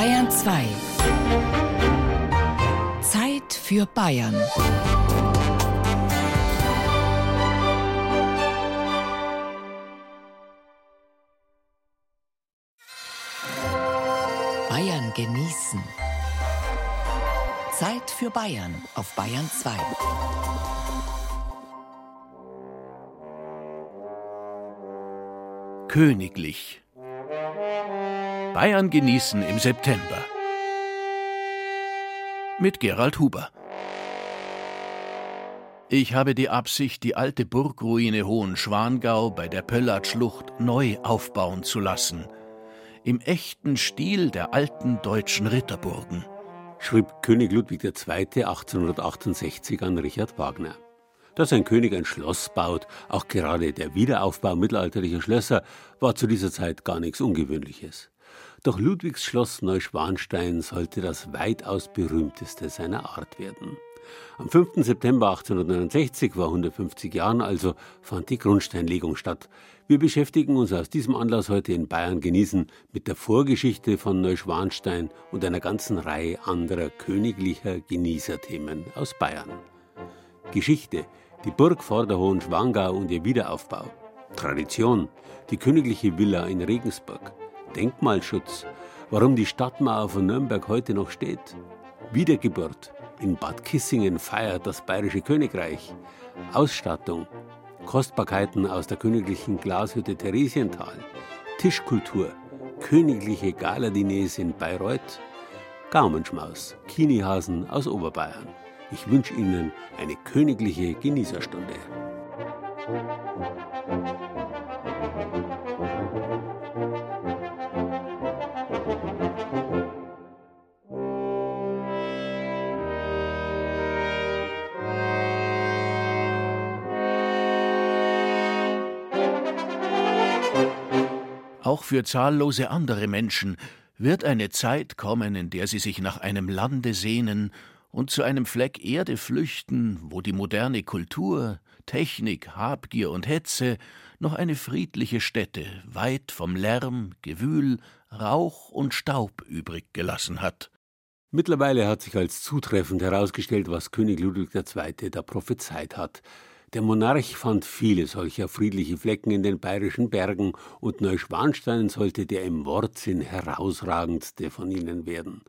Bayern 2. Zeit für Bayern. Bayern genießen. Zeit für Bayern auf Bayern 2. Königlich. Bayern genießen im September. Mit Gerald Huber. Ich habe die Absicht, die alte Burgruine Hohenschwangau bei der Pöllertschlucht neu aufbauen zu lassen. Im echten Stil der alten deutschen Ritterburgen. Schrieb König Ludwig II. 1868 an Richard Wagner. Dass ein König ein Schloss baut, auch gerade der Wiederaufbau mittelalterlicher Schlösser, war zu dieser Zeit gar nichts Ungewöhnliches. Doch Ludwigs Schloss Neuschwanstein sollte das weitaus berühmteste seiner Art werden. Am 5. September 1869, vor 150 Jahren also, fand die Grundsteinlegung statt. Wir beschäftigen uns aus diesem Anlass heute in Bayern genießen mit der Vorgeschichte von Neuschwanstein und einer ganzen Reihe anderer königlicher Genießerthemen aus Bayern. Geschichte, die Burg vor der Hohenschwangau und ihr Wiederaufbau. Tradition, die königliche Villa in Regensburg. Denkmalschutz, warum die Stadtmauer von Nürnberg heute noch steht. Wiedergeburt, in Bad Kissingen feiert das Bayerische Königreich. Ausstattung, Kostbarkeiten aus der königlichen Glashütte Theresienthal. Tischkultur, königliche Galadiners in Bayreuth. Gaumenschmaus, Kinihasen aus Oberbayern. Ich wünsche Ihnen eine königliche Genießerstunde. Auch für zahllose andere Menschen wird eine Zeit kommen, in der sie sich nach einem Lande sehnen und zu einem Fleck Erde flüchten, wo die moderne Kultur, Technik, Habgier und Hetze noch eine friedliche Stätte weit vom Lärm, Gewühl, Rauch und Staub übrig gelassen hat. Mittlerweile hat sich als zutreffend herausgestellt, was König Ludwig II. da prophezeit hat. Der Monarch fand viele solcher friedliche Flecken in den bayerischen Bergen und Neuschwanstein sollte der im Wortsinn herausragendste von ihnen werden.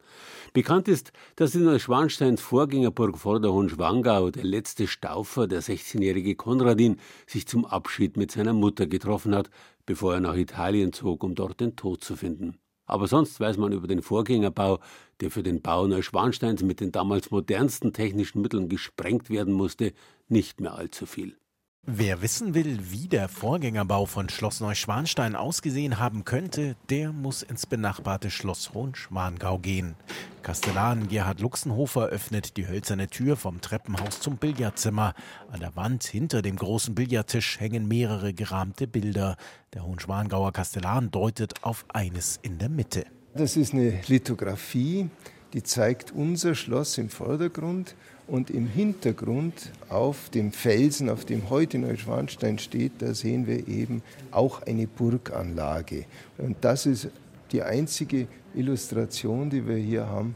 Bekannt ist, dass in Neuschwansteins Vorgängerburg vor der Hohenschwangau der letzte Staufer, der 16-jährige Konradin, sich zum Abschied mit seiner Mutter getroffen hat, bevor er nach Italien zog, um dort den Tod zu finden. Aber sonst weiß man über den Vorgängerbau, der für den Bau Neuschwansteins mit den damals modernsten technischen Mitteln gesprengt werden musste, nicht mehr allzu viel. Wer wissen will, wie der Vorgängerbau von Schloss Neuschwanstein ausgesehen haben könnte, der muss ins benachbarte Schloss Hohenschwangau gehen. Kastellan Gerhard Luxenhofer öffnet die hölzerne Tür vom Treppenhaus zum Billardzimmer. An der Wand hinter dem großen Billardtisch hängen mehrere gerahmte Bilder. Der Hohenschwangauer Kastellan deutet auf eines in der Mitte. Das ist eine Lithografie, die zeigt unser Schloss im Vordergrund und im Hintergrund auf dem Felsen, auf dem heute Neuschwanstein steht, da sehen wir eben auch eine Burganlage. Und das ist die einzige Illustration, die wir hier haben,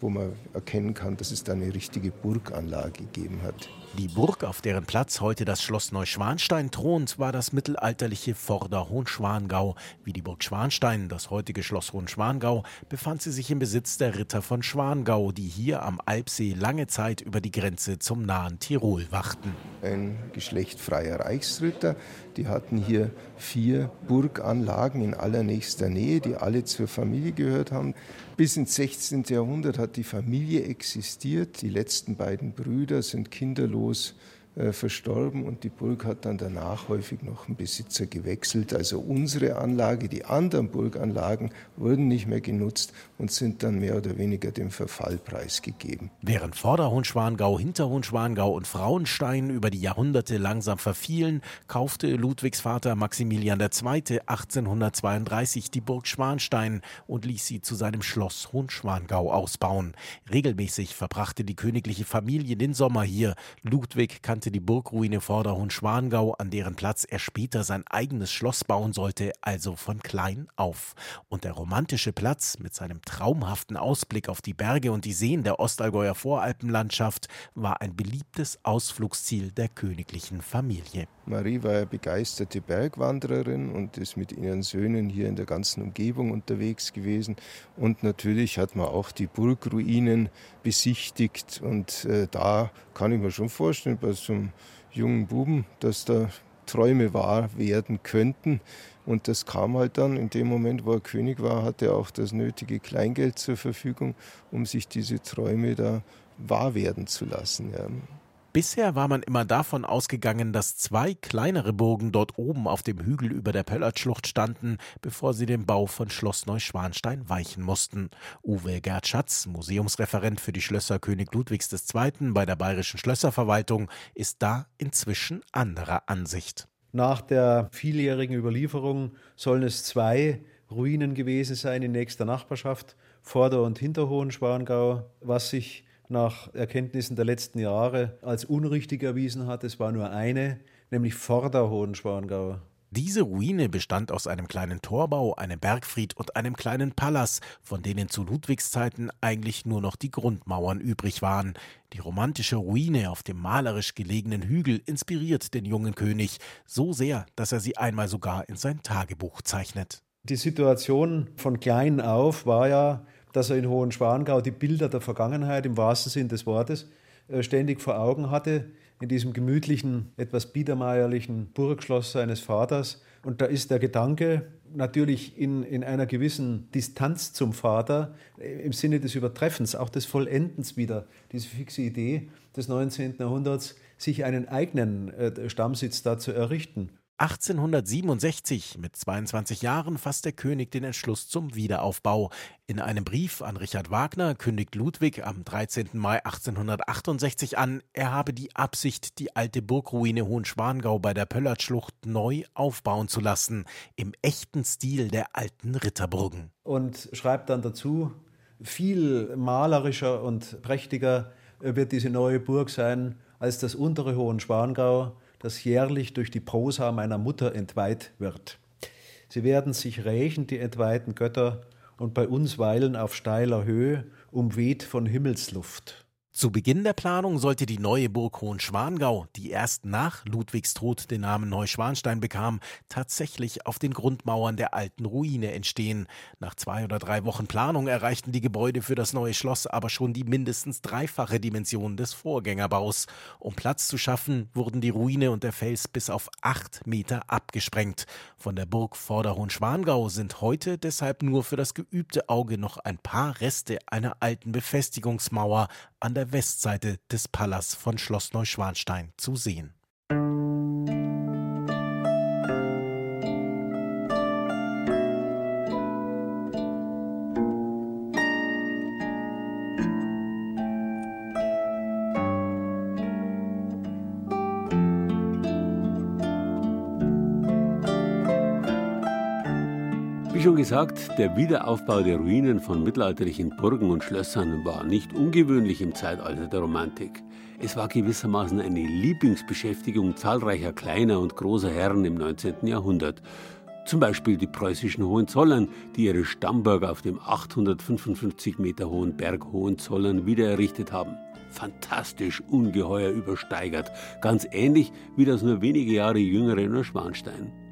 wo man erkennen kann, dass es da eine richtige Burganlage gegeben hat. Die Burg, auf deren Platz heute das Schloss Neuschwanstein thront, war das mittelalterliche Vorder Hohenschwangau. Wie die Burg Schwanstein, das heutige Schloss Hohenschwangau, befand sie sich im Besitz der Ritter von Schwangau, die hier am Alpsee lange Zeit über die Grenze zum nahen Tirol wachten. Ein Geschlecht freier Reichsritter, die hatten hier vier Burganlagen in allernächster Nähe, die alle zur Familie gehört haben. Bis ins 16. Jahrhundert hat die Familie existiert. Die letzten beiden Brüder sind kinderlos äh, verstorben und die Burg hat dann danach häufig noch einen Besitzer gewechselt. Also unsere Anlage, die anderen Burganlagen wurden nicht mehr genutzt und sind dann mehr oder weniger dem Verfall preisgegeben. Während Vorderhohenschwangau, Hinterhohenschwangau und Frauenstein über die Jahrhunderte langsam verfielen, kaufte Ludwigs Vater Maximilian II. 1832 die Burg Schwanstein und ließ sie zu seinem Schloss Hohenschwangau ausbauen. Regelmäßig verbrachte die königliche Familie den Sommer hier. Ludwig kannte stellte die Burgruine Vorderhohenschwangau, an deren Platz er später sein eigenes Schloss bauen sollte, also von klein auf. Und der romantische Platz mit seinem traumhaften Ausblick auf die Berge und die Seen der Ostallgäuer Voralpenlandschaft war ein beliebtes Ausflugsziel der königlichen Familie. Marie war ja begeisterte Bergwandererin und ist mit ihren Söhnen hier in der ganzen Umgebung unterwegs gewesen. Und natürlich hat man auch die Burgruinen besichtigt. Und äh, da kann ich mir schon vorstellen, bei so einem jungen Buben, dass da Träume wahr werden könnten. Und das kam halt dann in dem Moment, wo er König war, hatte er auch das nötige Kleingeld zur Verfügung, um sich diese Träume da wahr werden zu lassen. Ja. Bisher war man immer davon ausgegangen, dass zwei kleinere Burgen dort oben auf dem Hügel über der Pöllertschlucht standen, bevor sie dem Bau von Schloss Neuschwanstein weichen mussten. Uwe Gerd Schatz, Museumsreferent für die Schlösser König Ludwigs II. bei der Bayerischen Schlösserverwaltung, ist da inzwischen anderer Ansicht. Nach der vieljährigen Überlieferung sollen es zwei Ruinen gewesen sein in nächster Nachbarschaft, Vorder- und Hinterhohenschwangau, was sich nach Erkenntnissen der letzten Jahre als unrichtig erwiesen hat. Es war nur eine, nämlich vor der Hohenschwangau. Diese Ruine bestand aus einem kleinen Torbau, einem Bergfried und einem kleinen Palas, von denen zu Ludwigs Zeiten eigentlich nur noch die Grundmauern übrig waren. Die romantische Ruine auf dem malerisch gelegenen Hügel inspiriert den jungen König so sehr, dass er sie einmal sogar in sein Tagebuch zeichnet. Die Situation von klein auf war ja dass er in Hohenschwangau die Bilder der Vergangenheit im wahrsten Sinn des Wortes äh, ständig vor Augen hatte, in diesem gemütlichen, etwas biedermeierlichen Burgschloss seines Vaters. Und da ist der Gedanke natürlich in, in einer gewissen Distanz zum Vater, äh, im Sinne des Übertreffens, auch des Vollendens wieder, diese fixe Idee des 19. Jahrhunderts, sich einen eigenen äh, Stammsitz da zu errichten. 1867, mit 22 Jahren, fasst der König den Entschluss zum Wiederaufbau. In einem Brief an Richard Wagner kündigt Ludwig am 13. Mai 1868 an, er habe die Absicht, die alte Burgruine Hohenschwangau bei der Pöllertschlucht neu aufbauen zu lassen, im echten Stil der alten Ritterburgen. Und schreibt dann dazu, viel malerischer und prächtiger wird diese neue Burg sein als das untere Hohenschwangau das jährlich durch die Prosa meiner Mutter entweiht wird. Sie werden sich rächen, die entweihten Götter, und bei uns weilen auf steiler Höhe, umweht von Himmelsluft. Zu Beginn der Planung sollte die neue Burg Hohenschwangau, die erst nach Ludwigs Tod den Namen Neuschwanstein bekam, tatsächlich auf den Grundmauern der alten Ruine entstehen. Nach zwei oder drei Wochen Planung erreichten die Gebäude für das neue Schloss aber schon die mindestens dreifache Dimension des Vorgängerbaus. Um Platz zu schaffen, wurden die Ruine und der Fels bis auf acht Meter abgesprengt. Von der Burg Vorderhohenschwangau sind heute deshalb nur für das geübte Auge noch ein paar Reste einer alten Befestigungsmauer an der Westseite des Palas von Schloss Neuschwanstein zu sehen. Schon gesagt, der Wiederaufbau der Ruinen von mittelalterlichen Burgen und Schlössern war nicht ungewöhnlich im Zeitalter der Romantik. Es war gewissermaßen eine Lieblingsbeschäftigung zahlreicher kleiner und großer Herren im 19. Jahrhundert. Zum Beispiel die preußischen Hohenzollern, die ihre Stammburg auf dem 855 Meter hohen Berg Hohenzollern wiedererrichtet haben. Fantastisch ungeheuer übersteigert, ganz ähnlich wie das nur wenige Jahre jüngere Neuschwanstein.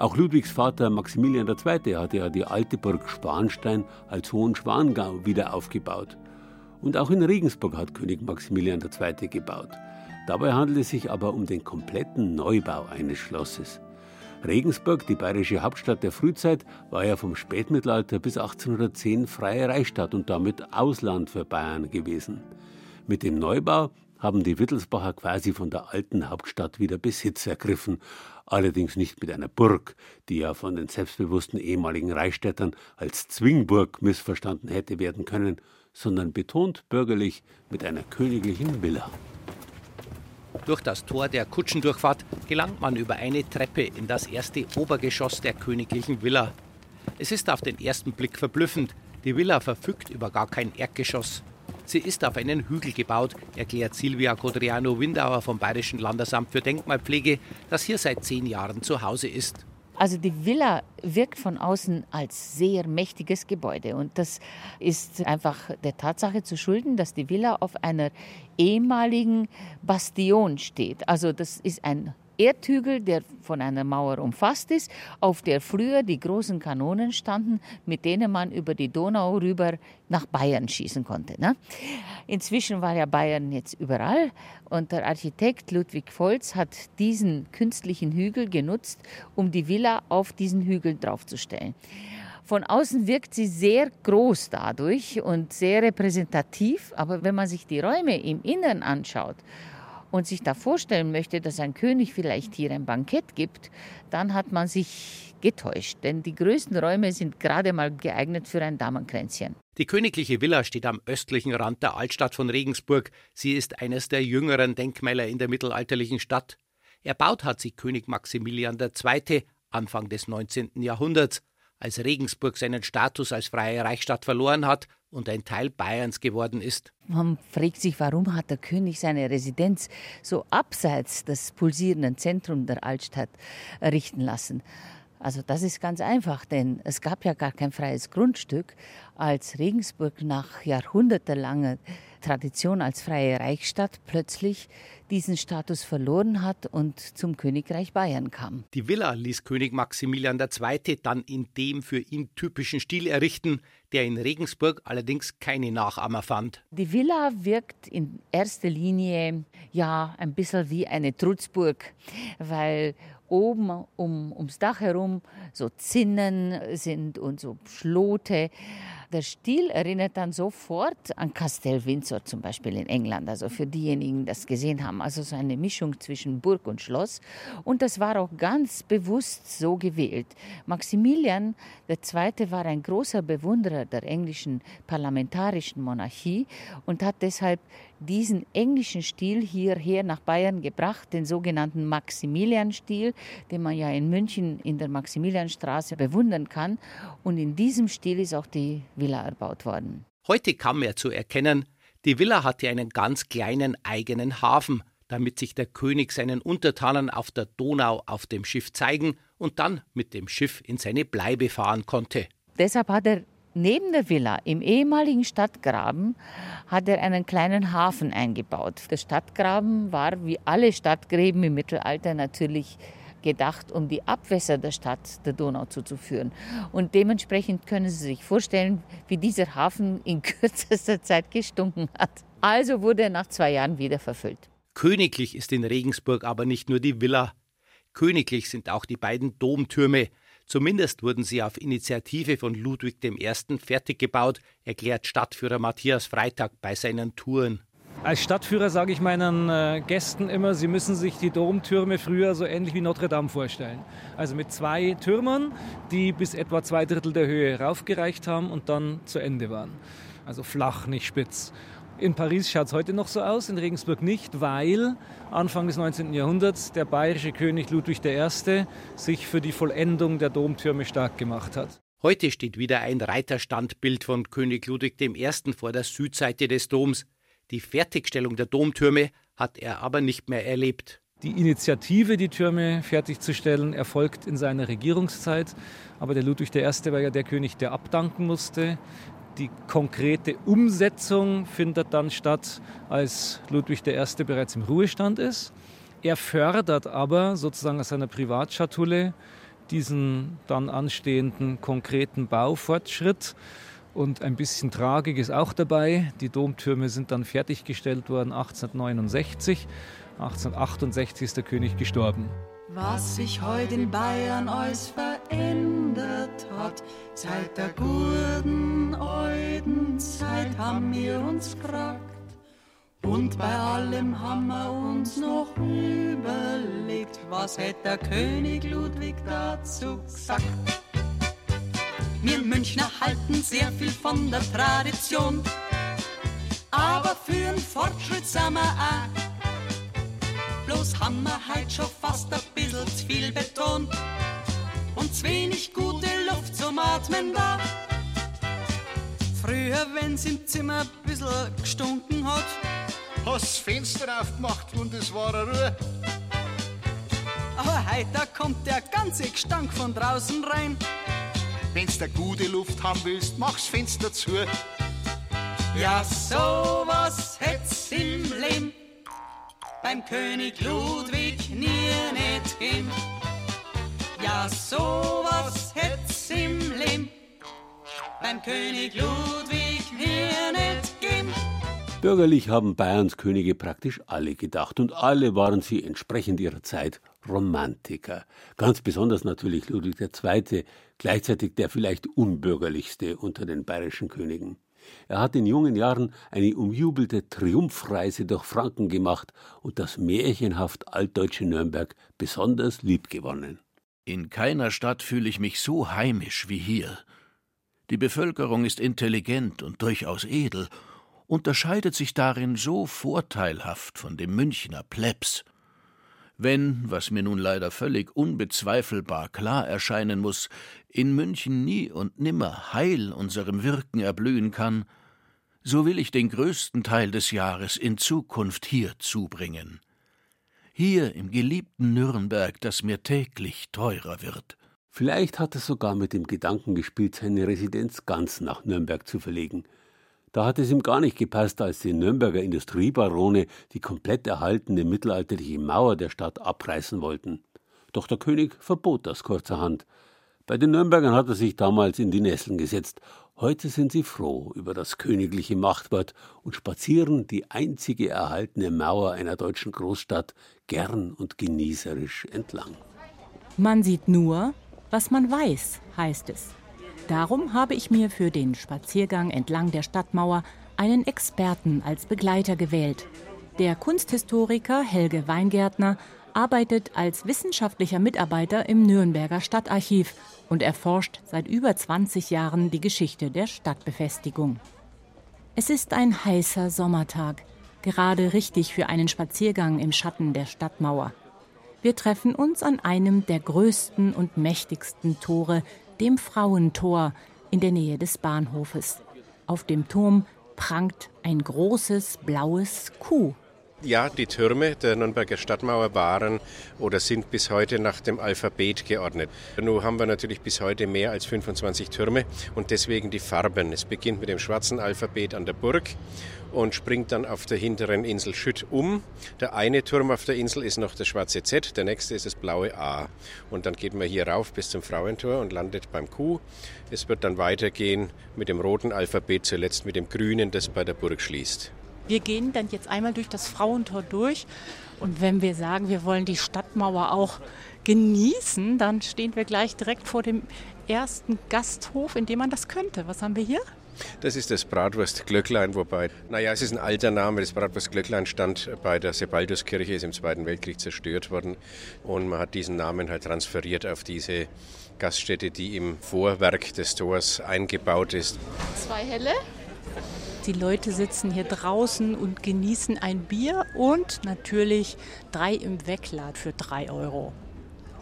Auch Ludwigs Vater Maximilian II. hatte ja die alte Burg Schwanstein als Hohenschwangau wieder aufgebaut. Und auch in Regensburg hat König Maximilian II. gebaut. Dabei handelt es sich aber um den kompletten Neubau eines Schlosses. Regensburg, die bayerische Hauptstadt der Frühzeit, war ja vom Spätmittelalter bis 1810 freie Reichsstadt und damit Ausland für Bayern gewesen. Mit dem Neubau haben die Wittelsbacher quasi von der alten Hauptstadt wieder Besitz ergriffen, allerdings nicht mit einer Burg, die ja von den selbstbewussten ehemaligen Reichsstädtern als Zwingburg missverstanden hätte werden können, sondern betont bürgerlich mit einer königlichen Villa. Durch das Tor der Kutschendurchfahrt gelangt man über eine Treppe in das erste Obergeschoss der königlichen Villa. Es ist auf den ersten Blick verblüffend. Die Villa verfügt über gar kein Erdgeschoss. Sie ist auf einen Hügel gebaut, erklärt Silvia Codriano-Windauer vom Bayerischen Landesamt für Denkmalpflege, das hier seit zehn Jahren zu Hause ist. Also die Villa wirkt von außen als sehr mächtiges Gebäude und das ist einfach der Tatsache zu schulden, dass die Villa auf einer ehemaligen Bastion steht. Also das ist ein Erdhügel, der von einer Mauer umfasst ist, auf der früher die großen Kanonen standen, mit denen man über die Donau rüber nach Bayern schießen konnte. Ne? Inzwischen war ja Bayern jetzt überall und der Architekt Ludwig Volz hat diesen künstlichen Hügel genutzt, um die Villa auf diesen Hügel draufzustellen. Von außen wirkt sie sehr groß dadurch und sehr repräsentativ, aber wenn man sich die Räume im Innern anschaut und sich da vorstellen möchte, dass ein König vielleicht hier ein Bankett gibt, dann hat man sich getäuscht. Denn die größten Räume sind gerade mal geeignet für ein Damenkränzchen. Die königliche Villa steht am östlichen Rand der Altstadt von Regensburg. Sie ist eines der jüngeren Denkmäler in der mittelalterlichen Stadt. Erbaut hat sie König Maximilian II. Anfang des 19. Jahrhunderts, als Regensburg seinen Status als freie Reichsstadt verloren hat und ein Teil Bayerns geworden ist. Man fragt sich, warum hat der König seine Residenz so abseits des pulsierenden Zentrums der Altstadt errichten lassen. Also das ist ganz einfach, denn es gab ja gar kein freies Grundstück, als Regensburg nach jahrhundertelanger Tradition als freie Reichsstadt plötzlich diesen Status verloren hat und zum Königreich Bayern kam. Die Villa ließ König Maximilian II. dann in dem für ihn typischen Stil errichten, der in Regensburg allerdings keine Nachahmer fand. Die Villa wirkt in erster Linie ja ein bisschen wie eine Trutzburg, weil oben um, ums Dach herum so Zinnen sind und so Schlote. Der Stil erinnert dann sofort an Castel Windsor zum Beispiel in England, also für diejenigen, die das gesehen haben. Also so eine Mischung zwischen Burg und Schloss. Und das war auch ganz bewusst so gewählt. Maximilian II. war ein großer Bewunderer der englischen parlamentarischen Monarchie und hat deshalb diesen englischen Stil hierher nach Bayern gebracht, den sogenannten Maximilian-Stil, den man ja in München in der Maximilianstraße bewundern kann. Und in diesem Stil ist auch die Villa erbaut worden. Heute kann man zu erkennen, die Villa hatte einen ganz kleinen eigenen Hafen, damit sich der König seinen Untertanen auf der Donau auf dem Schiff zeigen und dann mit dem Schiff in seine Bleibe fahren konnte. Deshalb hat er Neben der Villa im ehemaligen Stadtgraben hat er einen kleinen Hafen eingebaut. Der Stadtgraben war wie alle Stadtgräben im Mittelalter natürlich gedacht, um die Abwässer der Stadt der Donau zuzuführen. Und dementsprechend können Sie sich vorstellen, wie dieser Hafen in kürzester Zeit gestunken hat. Also wurde er nach zwei Jahren wieder verfüllt. Königlich ist in Regensburg aber nicht nur die Villa. Königlich sind auch die beiden Domtürme, Zumindest wurden sie auf Initiative von Ludwig I. fertig gebaut, erklärt Stadtführer Matthias Freitag bei seinen Touren. Als Stadtführer sage ich meinen äh, Gästen immer, sie müssen sich die Domtürme früher so ähnlich wie Notre Dame vorstellen. Also mit zwei Türmern, die bis etwa zwei Drittel der Höhe raufgereicht haben und dann zu Ende waren. Also flach, nicht spitz. In Paris schaut es heute noch so aus, in Regensburg nicht, weil Anfang des 19. Jahrhunderts der bayerische König Ludwig I. sich für die Vollendung der Domtürme stark gemacht hat. Heute steht wieder ein Reiterstandbild von König Ludwig I. vor der Südseite des Doms. Die Fertigstellung der Domtürme hat er aber nicht mehr erlebt. Die Initiative, die Türme fertigzustellen, erfolgt in seiner Regierungszeit. Aber der Ludwig I. war ja der König, der abdanken musste. Die konkrete Umsetzung findet dann statt, als Ludwig I. bereits im Ruhestand ist. Er fördert aber sozusagen aus seiner Privatschatulle diesen dann anstehenden konkreten Baufortschritt. Und ein bisschen Tragik ist auch dabei. Die Domtürme sind dann fertiggestellt worden 1869. 1868 ist der König gestorben. Was sich heute in Bayern alles verändert hat, seit der guten alten Zeit haben wir uns gefragt. Und bei allem haben wir uns noch überlegt, was hätte der König Ludwig dazu gesagt. Wir Münchner halten sehr viel von der Tradition, aber für einen Fortschritt sind wir auch bloß haben wir halt schon fast ein bisschen zu viel Beton und zu wenig gute Luft zum Atmen da. Früher, wenn's im Zimmer ein bisschen gestunken hat, hast das Fenster aufgemacht und es war eine Ruhe. aber heute kommt der ganze Gestank von draußen rein. Wenn's der gute Luft haben willst, mach's Fenster zu. Ja, sowas hätt's im Leben beim König Ludwig nie nicht gegeben. Ja, sowas hätt's im Leben beim König Ludwig nie nicht gegeben. Bürgerlich haben Bayerns Könige praktisch alle gedacht und alle waren sie entsprechend ihrer Zeit Romantiker. Ganz besonders natürlich Ludwig II., gleichzeitig der vielleicht unbürgerlichste unter den bayerischen Königen. Er hat in jungen Jahren eine umjubelte Triumphreise durch Franken gemacht und das märchenhaft altdeutsche Nürnberg besonders liebgewonnen. In keiner Stadt fühle ich mich so heimisch wie hier. Die Bevölkerung ist intelligent und durchaus edel, unterscheidet sich darin so vorteilhaft von dem Münchner Plebs. Wenn, was mir nun leider völlig unbezweifelbar klar erscheinen muss, in München nie und nimmer Heil unserem Wirken erblühen kann, so will ich den größten Teil des Jahres in Zukunft hier zubringen. Hier im geliebten Nürnberg, das mir täglich teurer wird. Vielleicht hat er sogar mit dem Gedanken gespielt, seine Residenz ganz nach Nürnberg zu verlegen. Da hat es ihm gar nicht gepasst, als die Nürnberger Industriebarone die komplett erhaltene mittelalterliche Mauer der Stadt abreißen wollten. Doch der König verbot das kurzerhand. Bei den Nürnbergern hat er sich damals in die Nesseln gesetzt. Heute sind sie froh über das königliche Machtwort und spazieren die einzige erhaltene Mauer einer deutschen Großstadt gern und genießerisch entlang. Man sieht nur, was man weiß, heißt es. Darum habe ich mir für den Spaziergang entlang der Stadtmauer einen Experten als Begleiter gewählt. Der Kunsthistoriker Helge Weingärtner arbeitet als wissenschaftlicher Mitarbeiter im Nürnberger Stadtarchiv und erforscht seit über 20 Jahren die Geschichte der Stadtbefestigung. Es ist ein heißer Sommertag, gerade richtig für einen Spaziergang im Schatten der Stadtmauer. Wir treffen uns an einem der größten und mächtigsten Tore, dem Frauentor, in der Nähe des Bahnhofes. Auf dem Turm prangt ein großes blaues Kuh. Ja, die Türme der Nürnberger Stadtmauer waren oder sind bis heute nach dem Alphabet geordnet. Nun haben wir natürlich bis heute mehr als 25 Türme und deswegen die Farben. Es beginnt mit dem schwarzen Alphabet an der Burg und springt dann auf der hinteren Insel Schütt um. Der eine Turm auf der Insel ist noch das schwarze Z, der nächste ist das blaue A. Und dann geht man hier rauf bis zum Frauentor und landet beim Q. Es wird dann weitergehen mit dem roten Alphabet, zuletzt mit dem grünen, das bei der Burg schließt. Wir gehen dann jetzt einmal durch das Frauentor durch. Und wenn wir sagen, wir wollen die Stadtmauer auch genießen, dann stehen wir gleich direkt vor dem ersten Gasthof, in dem man das könnte. Was haben wir hier? Das ist das Bratwurst-Glöcklein, wobei, naja, es ist ein alter Name. Das Bratwurst-Glöcklein stand bei der Sebalduskirche, ist im Zweiten Weltkrieg zerstört worden. Und man hat diesen Namen halt transferiert auf diese Gaststätte, die im Vorwerk des Tors eingebaut ist. Zwei helle. Die Leute sitzen hier draußen und genießen ein Bier und natürlich drei im Wecklad für drei Euro.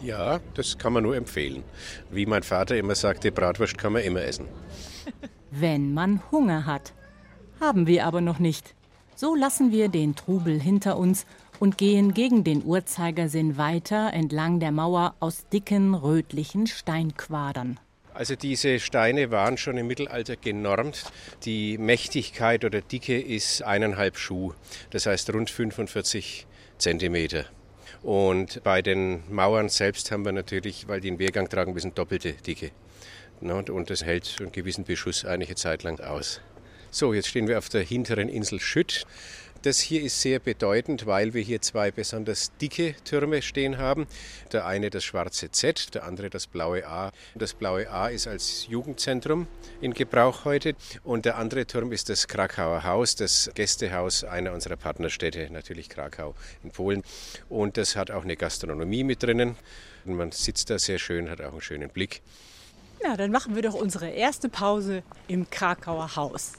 Ja, das kann man nur empfehlen. Wie mein Vater immer sagte, Bratwurst kann man immer essen. Wenn man Hunger hat. Haben wir aber noch nicht. So lassen wir den Trubel hinter uns und gehen gegen den Uhrzeigersinn weiter entlang der Mauer aus dicken rötlichen Steinquadern. Also diese Steine waren schon im Mittelalter genormt. Die Mächtigkeit oder Dicke ist eineinhalb Schuh, das heißt rund 45 Zentimeter. Und bei den Mauern selbst haben wir natürlich, weil die einen Wehrgang tragen, bisschen doppelte Dicke. Und das hält einen gewissen Beschuss einige Zeit lang aus. So, jetzt stehen wir auf der hinteren Insel Schütt. Das hier ist sehr bedeutend, weil wir hier zwei besonders dicke Türme stehen haben. Der eine das schwarze Z, der andere das blaue A. Das blaue A ist als Jugendzentrum in Gebrauch heute und der andere Turm ist das Krakauer Haus, das Gästehaus einer unserer Partnerstädte, natürlich Krakau in Polen. Und das hat auch eine Gastronomie mit drinnen. Und man sitzt da sehr schön, hat auch einen schönen Blick. Na, dann machen wir doch unsere erste Pause im Krakauer Haus.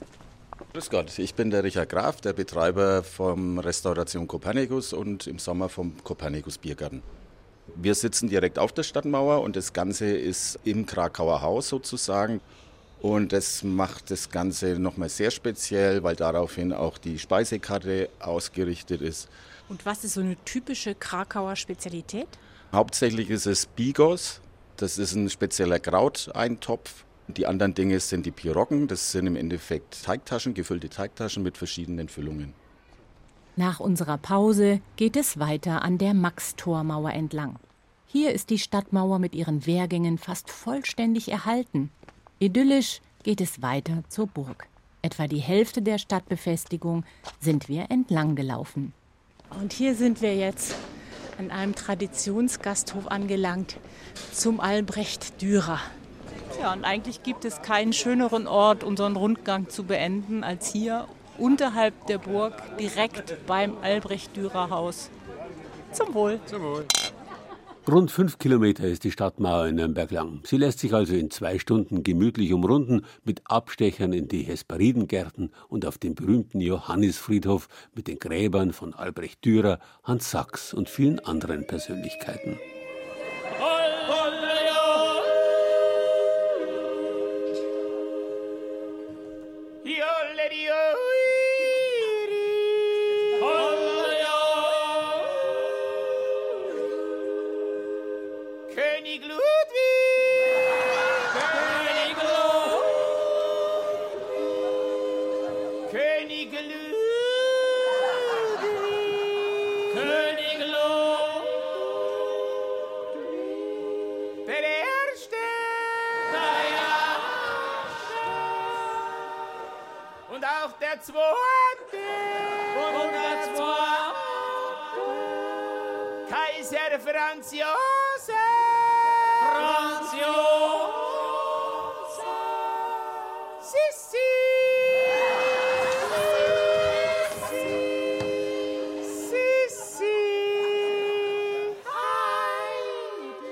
Grüß Gott, ich bin der Richard Graf, der Betreiber vom Restauration Kopernikus und im Sommer vom Kopernikus Biergarten. Wir sitzen direkt auf der Stadtmauer und das Ganze ist im Krakauer Haus sozusagen. Und das macht das Ganze nochmal sehr speziell, weil daraufhin auch die Speisekarte ausgerichtet ist. Und was ist so eine typische Krakauer Spezialität? Hauptsächlich ist es Bigos. Das ist ein spezieller Krauteintopf. Die anderen Dinge sind die Piroggen. Das sind im Endeffekt Teigtaschen, gefüllte Teigtaschen mit verschiedenen Füllungen. Nach unserer Pause geht es weiter an der Max-Tormauer entlang. Hier ist die Stadtmauer mit ihren Wehrgängen fast vollständig erhalten. Idyllisch geht es weiter zur Burg. Etwa die Hälfte der Stadtbefestigung sind wir entlang gelaufen. Und hier sind wir jetzt an einem Traditionsgasthof angelangt zum Albrecht Dürer. Ja, und eigentlich gibt es keinen schöneren Ort, unseren Rundgang zu beenden, als hier unterhalb der Burg, direkt beim Albrecht Dürer Haus. Zum Wohl. Zum Wohl. Rund fünf Kilometer ist die Stadtmauer in Nürnberg lang. Sie lässt sich also in zwei Stunden gemütlich umrunden mit Abstechern in die Hesperidengärten und auf dem berühmten Johannisfriedhof mit den Gräbern von Albrecht Dürer, Hans Sachs und vielen anderen Persönlichkeiten. radio. 102 102 Kaiser Franz Johann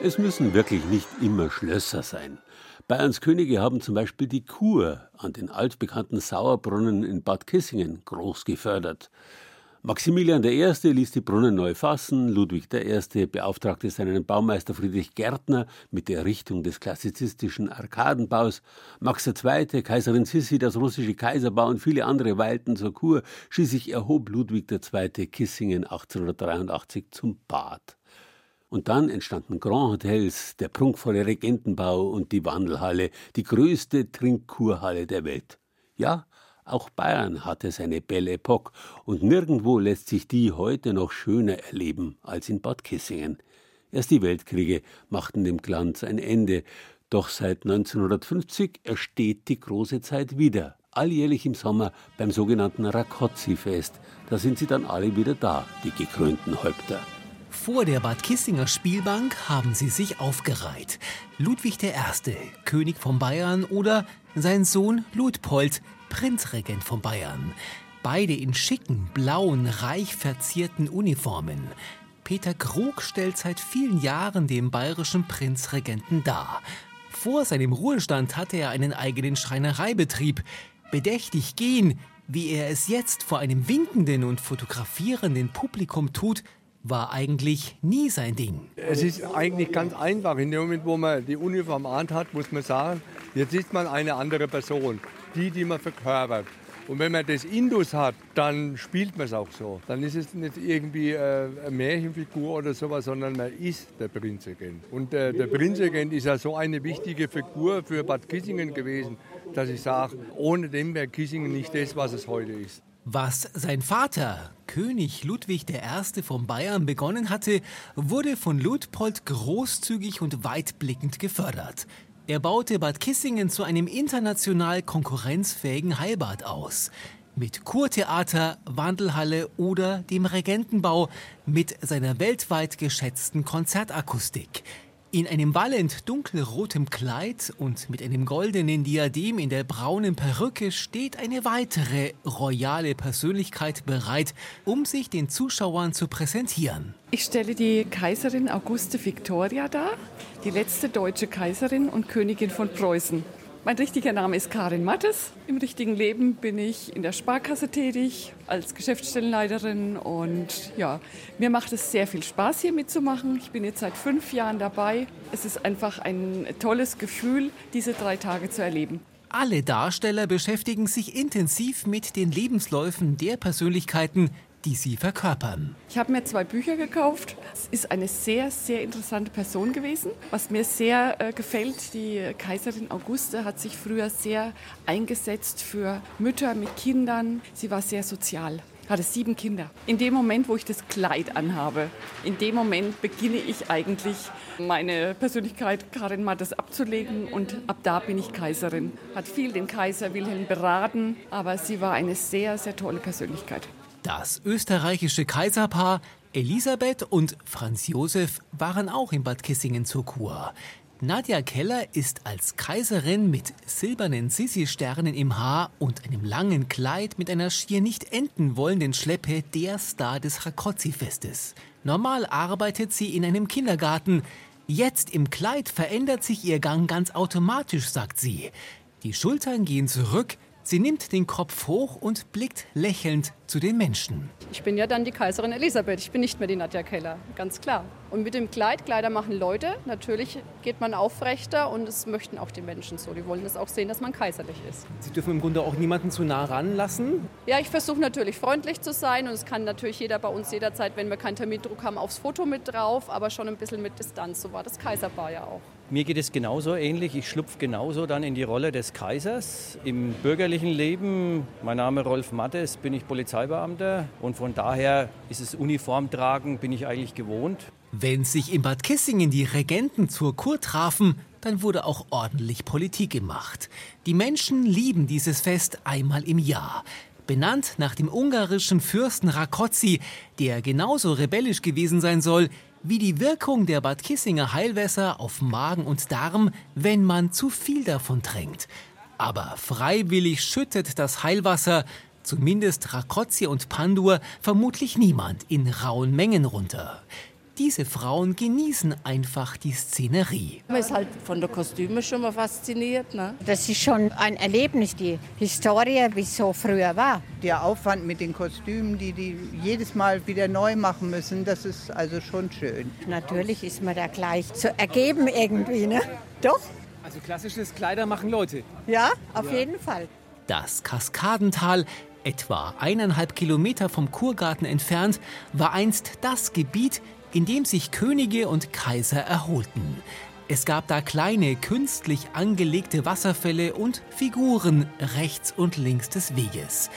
Es müssen wirklich nicht immer Schlösser sein. Bayerns Könige haben zum Beispiel die Kur an den altbekannten Sauerbrunnen in Bad Kissingen groß gefördert. Maximilian I. ließ die Brunnen neu fassen, Ludwig I. beauftragte seinen Baumeister Friedrich Gärtner mit der Errichtung des klassizistischen Arkadenbaus, Max II., Kaiserin Sissi, das russische Kaiserbau und viele andere weilten zur Kur, schließlich erhob Ludwig II. Kissingen 1883 zum Bad. Und dann entstanden Grand Hotels, der prunkvolle Regentenbau und die Wandelhalle, die größte Trinkkurhalle der Welt. Ja, auch Bayern hatte seine Belle Epoque und nirgendwo lässt sich die heute noch schöner erleben als in Bad Kissingen. Erst die Weltkriege machten dem Glanz ein Ende, doch seit 1950 ersteht die große Zeit wieder, alljährlich im Sommer beim sogenannten Rakotzi-Fest. Da sind sie dann alle wieder da, die gekrönten Häupter. Vor der Bad Kissinger Spielbank haben sie sich aufgereiht. Ludwig I., König von Bayern oder sein Sohn Ludpold, Prinzregent von Bayern. Beide in schicken, blauen, reich verzierten Uniformen. Peter Krug stellt seit vielen Jahren den bayerischen Prinzregenten dar. Vor seinem Ruhestand hatte er einen eigenen Schreinereibetrieb. Bedächtig gehen, wie er es jetzt vor einem winkenden und fotografierenden Publikum tut, war eigentlich nie sein Ding. Es ist eigentlich ganz einfach. In dem Moment, wo man die Uniform ahnt hat, muss man sagen, jetzt ist man eine andere Person. Die, die man verkörpert. Und wenn man das Indus hat, dann spielt man es auch so. Dann ist es nicht irgendwie äh, eine Märchenfigur oder sowas, sondern man ist der Prinzregent. Und äh, der Prinzregent ist ja so eine wichtige Figur für Bad Kissingen gewesen, dass ich sage, ohne den wäre Kissingen nicht das, was es heute ist. Was sein Vater, König Ludwig I. von Bayern, begonnen hatte, wurde von Ludpold großzügig und weitblickend gefördert. Er baute Bad Kissingen zu einem international konkurrenzfähigen Heilbad aus. Mit Kurtheater, Wandelhalle oder dem Regentenbau mit seiner weltweit geschätzten Konzertakustik. In einem wallend dunkelrotem Kleid und mit einem goldenen Diadem in der braunen Perücke steht eine weitere royale Persönlichkeit bereit, um sich den Zuschauern zu präsentieren. Ich stelle die Kaiserin Auguste Victoria dar, die letzte deutsche Kaiserin und Königin von Preußen. Mein richtiger Name ist Karin Mattes. Im richtigen Leben bin ich in der Sparkasse tätig als Geschäftsstellenleiterin und ja, mir macht es sehr viel Spaß hier mitzumachen. Ich bin jetzt seit fünf Jahren dabei. Es ist einfach ein tolles Gefühl, diese drei Tage zu erleben. Alle Darsteller beschäftigen sich intensiv mit den Lebensläufen der Persönlichkeiten, die sie verkörpern. Ich habe mir zwei Bücher gekauft. Es ist eine sehr, sehr interessante Person gewesen. Was mir sehr äh, gefällt, die Kaiserin Auguste hat sich früher sehr eingesetzt für Mütter mit Kindern. Sie war sehr sozial hatte sieben Kinder. In dem Moment, wo ich das Kleid anhabe, in dem Moment beginne ich eigentlich meine Persönlichkeit Karin Mattes abzulegen und ab da bin ich Kaiserin. Hat viel den Kaiser Wilhelm beraten, aber sie war eine sehr, sehr tolle Persönlichkeit. Das österreichische Kaiserpaar Elisabeth und Franz Josef waren auch in Bad Kissingen zur Kur. Nadja Keller ist als Kaiserin mit silbernen Sissi-Sternen im Haar und einem langen Kleid mit einer schier nicht enden wollenden Schleppe der Star des Rakotzi-Festes. Normal arbeitet sie in einem Kindergarten. Jetzt im Kleid verändert sich ihr Gang ganz automatisch, sagt sie. Die Schultern gehen zurück, Sie nimmt den Kopf hoch und blickt lächelnd zu den Menschen. Ich bin ja dann die Kaiserin Elisabeth, ich bin nicht mehr die Nadja Keller, ganz klar. Und mit dem Kleid, Kleider machen Leute, natürlich geht man aufrechter und es möchten auch die Menschen so. Die wollen es auch sehen, dass man kaiserlich ist. Sie dürfen im Grunde auch niemanden zu nah ranlassen? Ja, ich versuche natürlich freundlich zu sein und es kann natürlich jeder bei uns jederzeit, wenn wir keinen Termindruck haben, aufs Foto mit drauf, aber schon ein bisschen mit Distanz. So war das Kaiserpaar ja auch. Mir geht es genauso ähnlich. Ich schlupfe genauso dann in die Rolle des Kaisers. Im bürgerlichen Leben, mein Name Rolf Mattes, bin ich Polizeibeamter und von daher ist es Uniformtragen, bin ich eigentlich gewohnt. Wenn sich in Bad Kissingen die Regenten zur Kur trafen, dann wurde auch ordentlich Politik gemacht. Die Menschen lieben dieses Fest einmal im Jahr. Benannt nach dem ungarischen Fürsten Rakozzi, der genauso rebellisch gewesen sein soll wie die Wirkung der Bad Kissinger Heilwässer auf Magen und Darm, wenn man zu viel davon trinkt. Aber freiwillig schüttet das Heilwasser, zumindest Rakozzi und Pandur, vermutlich niemand in rauen Mengen runter diese Frauen genießen einfach die Szenerie. Man ist halt von der Kostüme schon mal fasziniert. Ne? Das ist schon ein Erlebnis, die Historie, wie es so früher war. Der Aufwand mit den Kostümen, die die jedes Mal wieder neu machen müssen, das ist also schon schön. Natürlich ist man da gleich zu ergeben irgendwie, ne? Doch. Also klassisches Kleider machen Leute. Ja, auf ja. jeden Fall. Das Kaskadental etwa eineinhalb Kilometer vom Kurgarten entfernt, war einst das Gebiet, in dem sich Könige und Kaiser erholten. Es gab da kleine, künstlich angelegte Wasserfälle und Figuren rechts und links des Weges.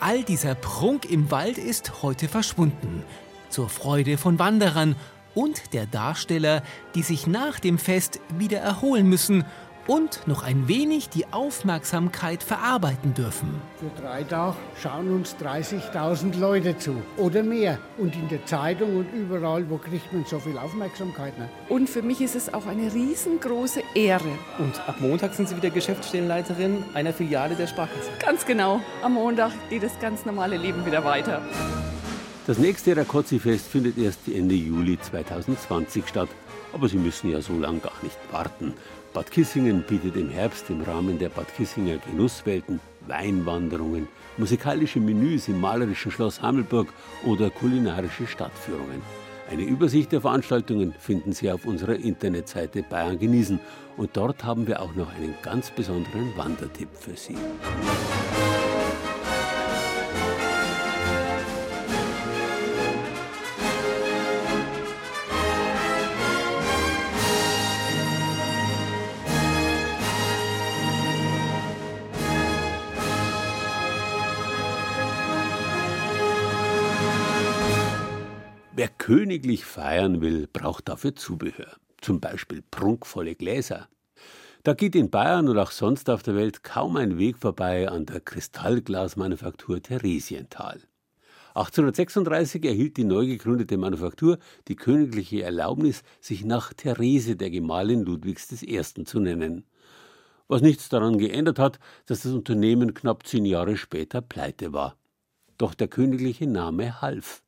All dieser Prunk im Wald ist heute verschwunden, zur Freude von Wanderern und der Darsteller, die sich nach dem Fest wieder erholen müssen und noch ein wenig die Aufmerksamkeit verarbeiten dürfen. Für drei Tage schauen uns 30.000 Leute zu oder mehr. Und in der Zeitung und überall, wo kriegt man so viel Aufmerksamkeit? Ne? Und für mich ist es auch eine riesengroße Ehre. Und ab Montag sind Sie wieder Geschäftsstellenleiterin einer Filiale der Sparkasse. Ganz genau. Am Montag geht das ganz normale Leben wieder weiter. Das nächste Rakozzi-Fest findet erst Ende Juli 2020 statt. Aber Sie müssen ja so lange gar nicht warten. Bad Kissingen bietet im Herbst im Rahmen der Bad Kissinger Genusswelten Weinwanderungen, musikalische Menüs im malerischen Schloss Hammelburg oder kulinarische Stadtführungen. Eine Übersicht der Veranstaltungen finden Sie auf unserer Internetseite Bayern genießen und dort haben wir auch noch einen ganz besonderen Wandertipp für Sie. Königlich feiern will, braucht dafür Zubehör, zum Beispiel prunkvolle Gläser. Da geht in Bayern oder auch sonst auf der Welt kaum ein Weg vorbei an der Kristallglasmanufaktur Theresienthal. 1836 erhielt die neu gegründete Manufaktur die königliche Erlaubnis, sich nach Therese, der Gemahlin Ludwigs I. zu nennen. Was nichts daran geändert hat, dass das Unternehmen knapp zehn Jahre später pleite war. Doch der königliche Name half.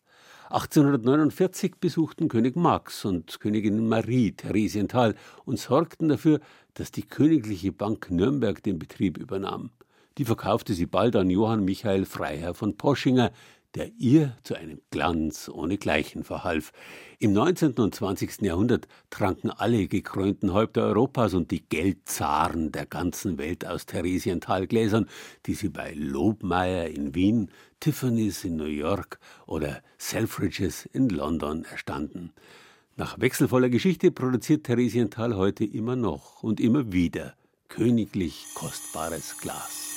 1849 besuchten König Max und Königin Marie Theresienthal und sorgten dafür, dass die Königliche Bank Nürnberg den Betrieb übernahm. Die verkaufte sie bald an Johann Michael Freiherr von Poschinger, der ihr zu einem Glanz ohne Gleichen verhalf. Im 19. und 20. Jahrhundert tranken alle gekrönten Häupter Europas und die Geldzaren der ganzen Welt aus Theresienthalgläsern, die sie bei Lobmeier in Wien, Tiffany's in New York oder Selfridges in London erstanden. Nach wechselvoller Geschichte produziert Theresienthal heute immer noch und immer wieder königlich kostbares Glas.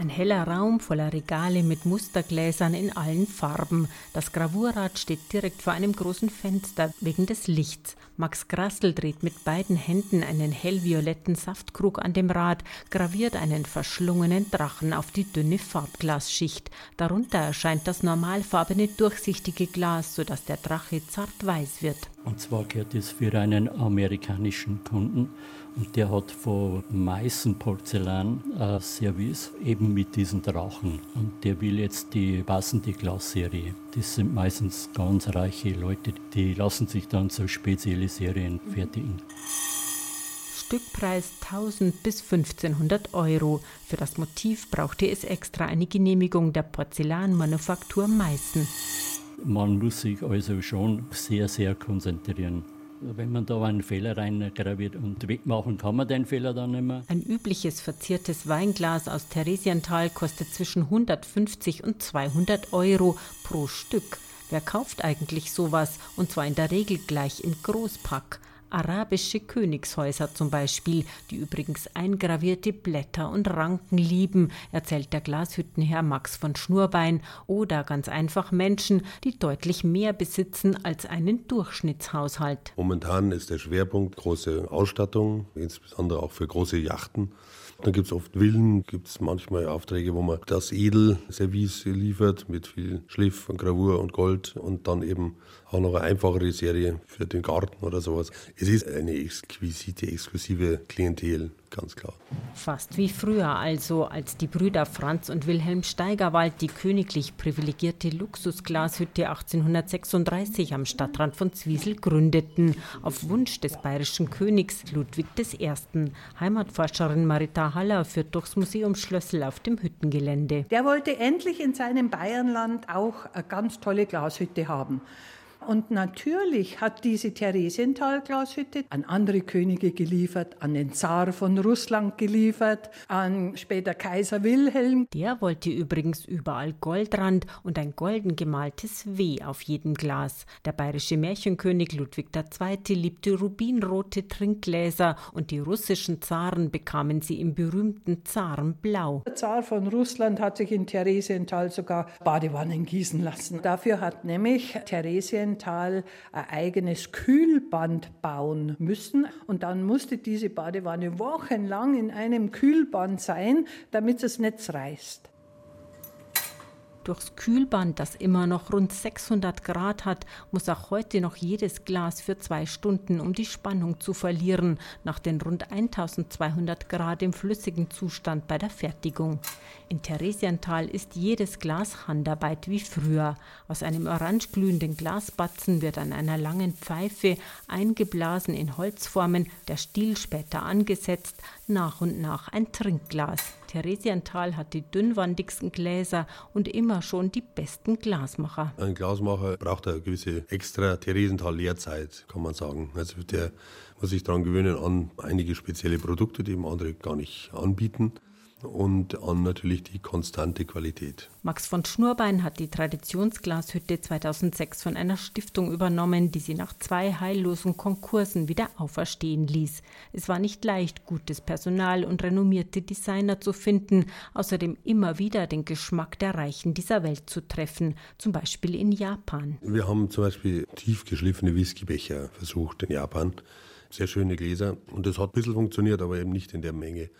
Ein heller Raum voller Regale mit Mustergläsern in allen Farben. Das Gravurrad steht direkt vor einem großen Fenster wegen des Lichts. Max Grassel dreht mit beiden Händen einen hellvioletten Saftkrug an dem Rad, graviert einen verschlungenen Drachen auf die dünne Farbglasschicht. Darunter erscheint das normalfarbene durchsichtige Glas, sodass der Drache zart weiß wird. Und zwar gehört es für einen amerikanischen Kunden und der hat von Meißen Porzellan ein Service eben mit diesen Drachen. Und der will jetzt die passende Glasserie. Das sind meistens ganz reiche Leute, die lassen sich dann so spezielle Serien fertigen. Stückpreis 1000 bis 1500 Euro. Für das Motiv brauchte es extra eine Genehmigung der Porzellanmanufaktur Meißen. Man muss sich also schon sehr, sehr konzentrieren. Wenn man da einen Fehler reingraviert und wegmachen kann man den Fehler dann nicht mehr. Ein übliches verziertes Weinglas aus Theresienthal kostet zwischen 150 und 200 Euro pro Stück. Wer kauft eigentlich sowas? Und zwar in der Regel gleich im Großpack arabische Königshäuser zum Beispiel, die übrigens eingravierte Blätter und Ranken lieben, erzählt der Glashüttenherr Max von Schnurbein, oder ganz einfach Menschen, die deutlich mehr besitzen als einen Durchschnittshaushalt. Momentan ist der Schwerpunkt große Ausstattung, insbesondere auch für große Yachten. Dann gibt es oft Villen, gibt es manchmal Aufträge, wo man das Edelservice liefert mit viel Schliff und Gravur und Gold und dann eben auch noch eine einfachere Serie für den Garten oder sowas. Es ist eine exquisite, exklusive Klientel, ganz klar. Fast wie früher also, als die Brüder Franz und Wilhelm Steigerwald die königlich privilegierte Luxusglashütte 1836 am Stadtrand von Zwiesel gründeten, auf Wunsch des bayerischen Königs Ludwig I. Heimatforscherin Marita Haller führt durchs Museum Schlössel auf dem Hüttengelände. Der wollte endlich in seinem Bayernland auch eine ganz tolle Glashütte haben. Und natürlich hat diese Theresienthal-Glashütte an andere Könige geliefert, an den Zar von Russland geliefert, an später Kaiser Wilhelm. Der wollte übrigens überall Goldrand und ein golden gemaltes W auf jedem Glas. Der bayerische Märchenkönig Ludwig II. liebte rubinrote Trinkgläser und die russischen Zaren bekamen sie im berühmten Zarenblau. Der Zar von Russland hat sich in Theresienthal sogar Badewannen gießen lassen. Dafür hat nämlich Theresienthal Marienthal ein eigenes Kühlband bauen müssen. Und dann musste diese Badewanne wochenlang in einem Kühlband sein, damit es nicht reißt. Durchs Kühlband, das immer noch rund 600 Grad hat, muss auch heute noch jedes Glas für zwei Stunden, um die Spannung zu verlieren, nach den rund 1200 Grad im flüssigen Zustand bei der Fertigung. In Theresienthal ist jedes Glas Handarbeit wie früher. Aus einem orange glühenden Glasbatzen wird an einer langen Pfeife, eingeblasen in Holzformen, der Stiel später angesetzt, nach und nach ein Trinkglas. Theresienthal hat die dünnwandigsten Gläser und immer schon die besten Glasmacher. Ein Glasmacher braucht eine gewisse extra Theresienthal-Lehrzeit, kann man sagen. Also der muss sich daran gewöhnen an einige spezielle Produkte, die ihm andere gar nicht anbieten und an natürlich die konstante Qualität. Max von Schnurbein hat die Traditionsglashütte 2006 von einer Stiftung übernommen, die sie nach zwei heillosen Konkursen wieder auferstehen ließ. Es war nicht leicht, gutes Personal und renommierte Designer zu finden, außerdem immer wieder den Geschmack der Reichen dieser Welt zu treffen, zum Beispiel in Japan. Wir haben zum Beispiel tiefgeschliffene Whiskybecher versucht in Japan. Sehr schöne Gläser und das hat ein bisschen funktioniert, aber eben nicht in der Menge.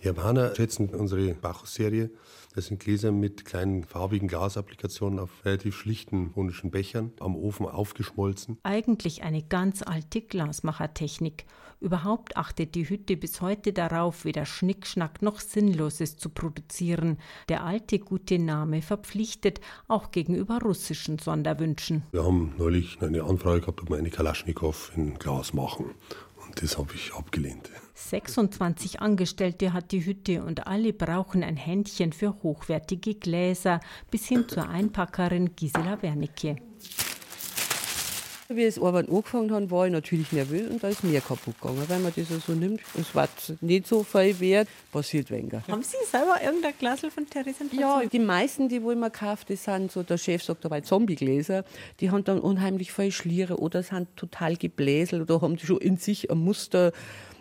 Die Japaner schätzen unsere Bacchus-Serie. Das sind Gläser mit kleinen farbigen Glasapplikationen auf relativ schlichten konischen Bechern, am Ofen aufgeschmolzen. Eigentlich eine ganz alte Glasmachertechnik. Überhaupt achtet die Hütte bis heute darauf, weder Schnickschnack noch Sinnloses zu produzieren. Der alte gute Name verpflichtet, auch gegenüber russischen Sonderwünschen. Wir haben neulich eine Anfrage gehabt, ob wir eine Kalaschnikow in Glas machen das habe ich abgelehnt. 26 Angestellte hat die Hütte und alle brauchen ein Händchen für hochwertige Gläser, bis hin zur Einpackerin Gisela Wernicke. Wie es Arbeit angefangen hat, war ich natürlich nervös und da ist mehr kaputt gegangen. Wenn man das so nimmt es war nicht so viel wert, passiert weniger. Haben Sie selber irgendein Glas von Theresiental? Ja, die meisten, die wo ich mir kaufe, das sind so, der Chef sagt dabei Zombiegläser, die haben dann unheimlich viel Schliere oder sind total gebläselt oder haben schon in sich ein Muster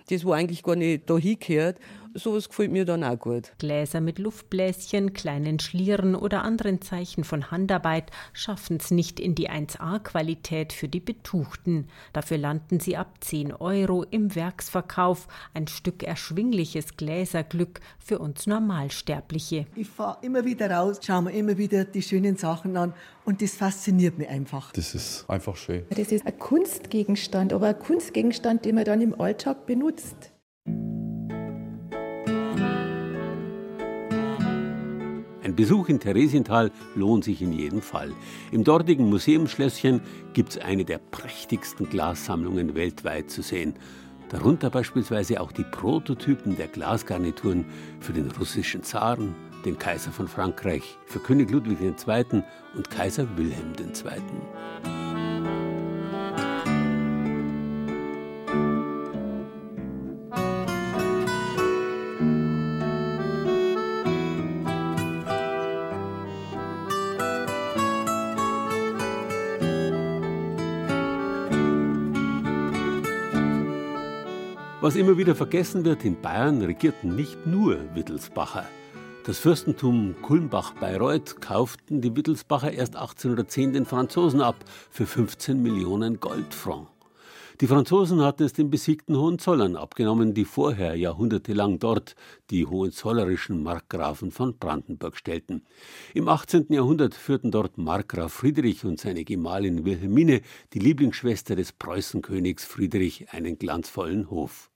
das wo eigentlich gar nicht da hingehört. Sowas gefällt mir dann auch gut. Gläser mit Luftbläschen, kleinen Schlieren oder anderen Zeichen von Handarbeit schaffen es nicht in die 1A-Qualität für die Betuchten. Dafür landen sie ab 10 Euro im Werksverkauf. Ein Stück erschwingliches Gläserglück für uns Normalsterbliche. Ich fahre immer wieder raus, schaue mir immer wieder die schönen Sachen an und das fasziniert mich einfach. Das ist einfach schön. Das ist ein Kunstgegenstand, aber ein Kunstgegenstand, den man dann im Alltag benutzt. Besuch in Theresienthal lohnt sich in jedem Fall. Im dortigen Museumsschlösschen gibt es eine der prächtigsten Glassammlungen weltweit zu sehen. Darunter beispielsweise auch die Prototypen der Glasgarnituren für den russischen Zaren, den Kaiser von Frankreich, für König Ludwig II. und Kaiser Wilhelm II. Was immer wieder vergessen wird, in Bayern regierten nicht nur Wittelsbacher. Das Fürstentum Kulmbach-Bayreuth kauften die Wittelsbacher erst 1810 den Franzosen ab für 15 Millionen Goldfranc. Die Franzosen hatten es den besiegten Hohenzollern abgenommen, die vorher jahrhundertelang dort die hohenzollerischen Markgrafen von Brandenburg stellten. Im 18. Jahrhundert führten dort Markgraf Friedrich und seine Gemahlin Wilhelmine, die Lieblingsschwester des Preußenkönigs Friedrich, einen glanzvollen Hof.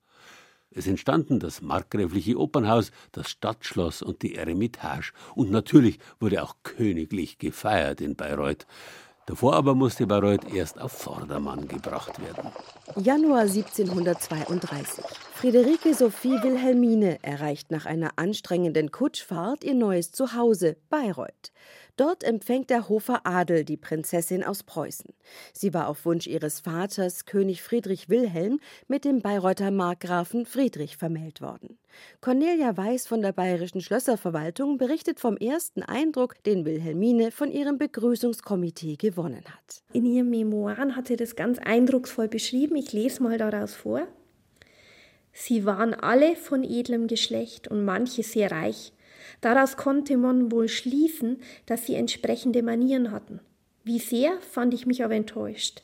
Es entstanden das markgräfliche Opernhaus, das Stadtschloss und die Eremitage. Und natürlich wurde auch königlich gefeiert in Bayreuth. Davor aber musste Bayreuth erst auf Vordermann gebracht werden. Januar 1732. Friederike Sophie Wilhelmine erreicht nach einer anstrengenden Kutschfahrt ihr neues Zuhause, Bayreuth. Dort empfängt der Hofer Adel die Prinzessin aus Preußen. Sie war auf Wunsch ihres Vaters, König Friedrich Wilhelm, mit dem Bayreuther Markgrafen Friedrich vermählt worden. Cornelia Weiß von der Bayerischen Schlösserverwaltung berichtet vom ersten Eindruck, den Wilhelmine von ihrem Begrüßungskomitee gewonnen hat. In ihren Memoiren hat sie das ganz eindrucksvoll beschrieben. Ich lese mal daraus vor. Sie waren alle von edlem Geschlecht und manche sehr reich. Daraus konnte man wohl schließen, dass sie entsprechende Manieren hatten. Wie sehr fand ich mich aber enttäuscht.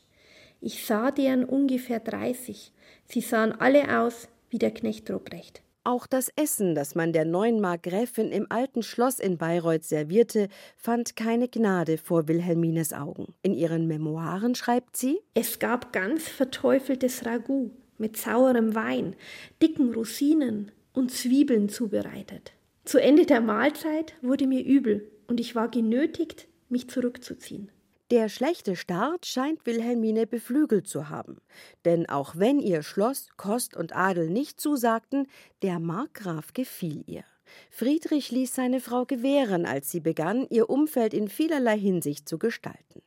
Ich sah deren ungefähr 30. Sie sahen alle aus wie der Knecht Ruprecht. Auch das Essen, das man der neuen Markgräfin im alten Schloss in Bayreuth servierte, fand keine Gnade vor Wilhelmines Augen. In ihren Memoiren schreibt sie: Es gab ganz verteufeltes Ragout mit saurem Wein, dicken Rosinen und Zwiebeln zubereitet. Zu Ende der Mahlzeit wurde mir übel und ich war genötigt, mich zurückzuziehen. Der schlechte Start scheint Wilhelmine beflügelt zu haben. Denn auch wenn ihr Schloss, Kost und Adel nicht zusagten, der Markgraf gefiel ihr. Friedrich ließ seine Frau gewähren, als sie begann, ihr Umfeld in vielerlei Hinsicht zu gestalten.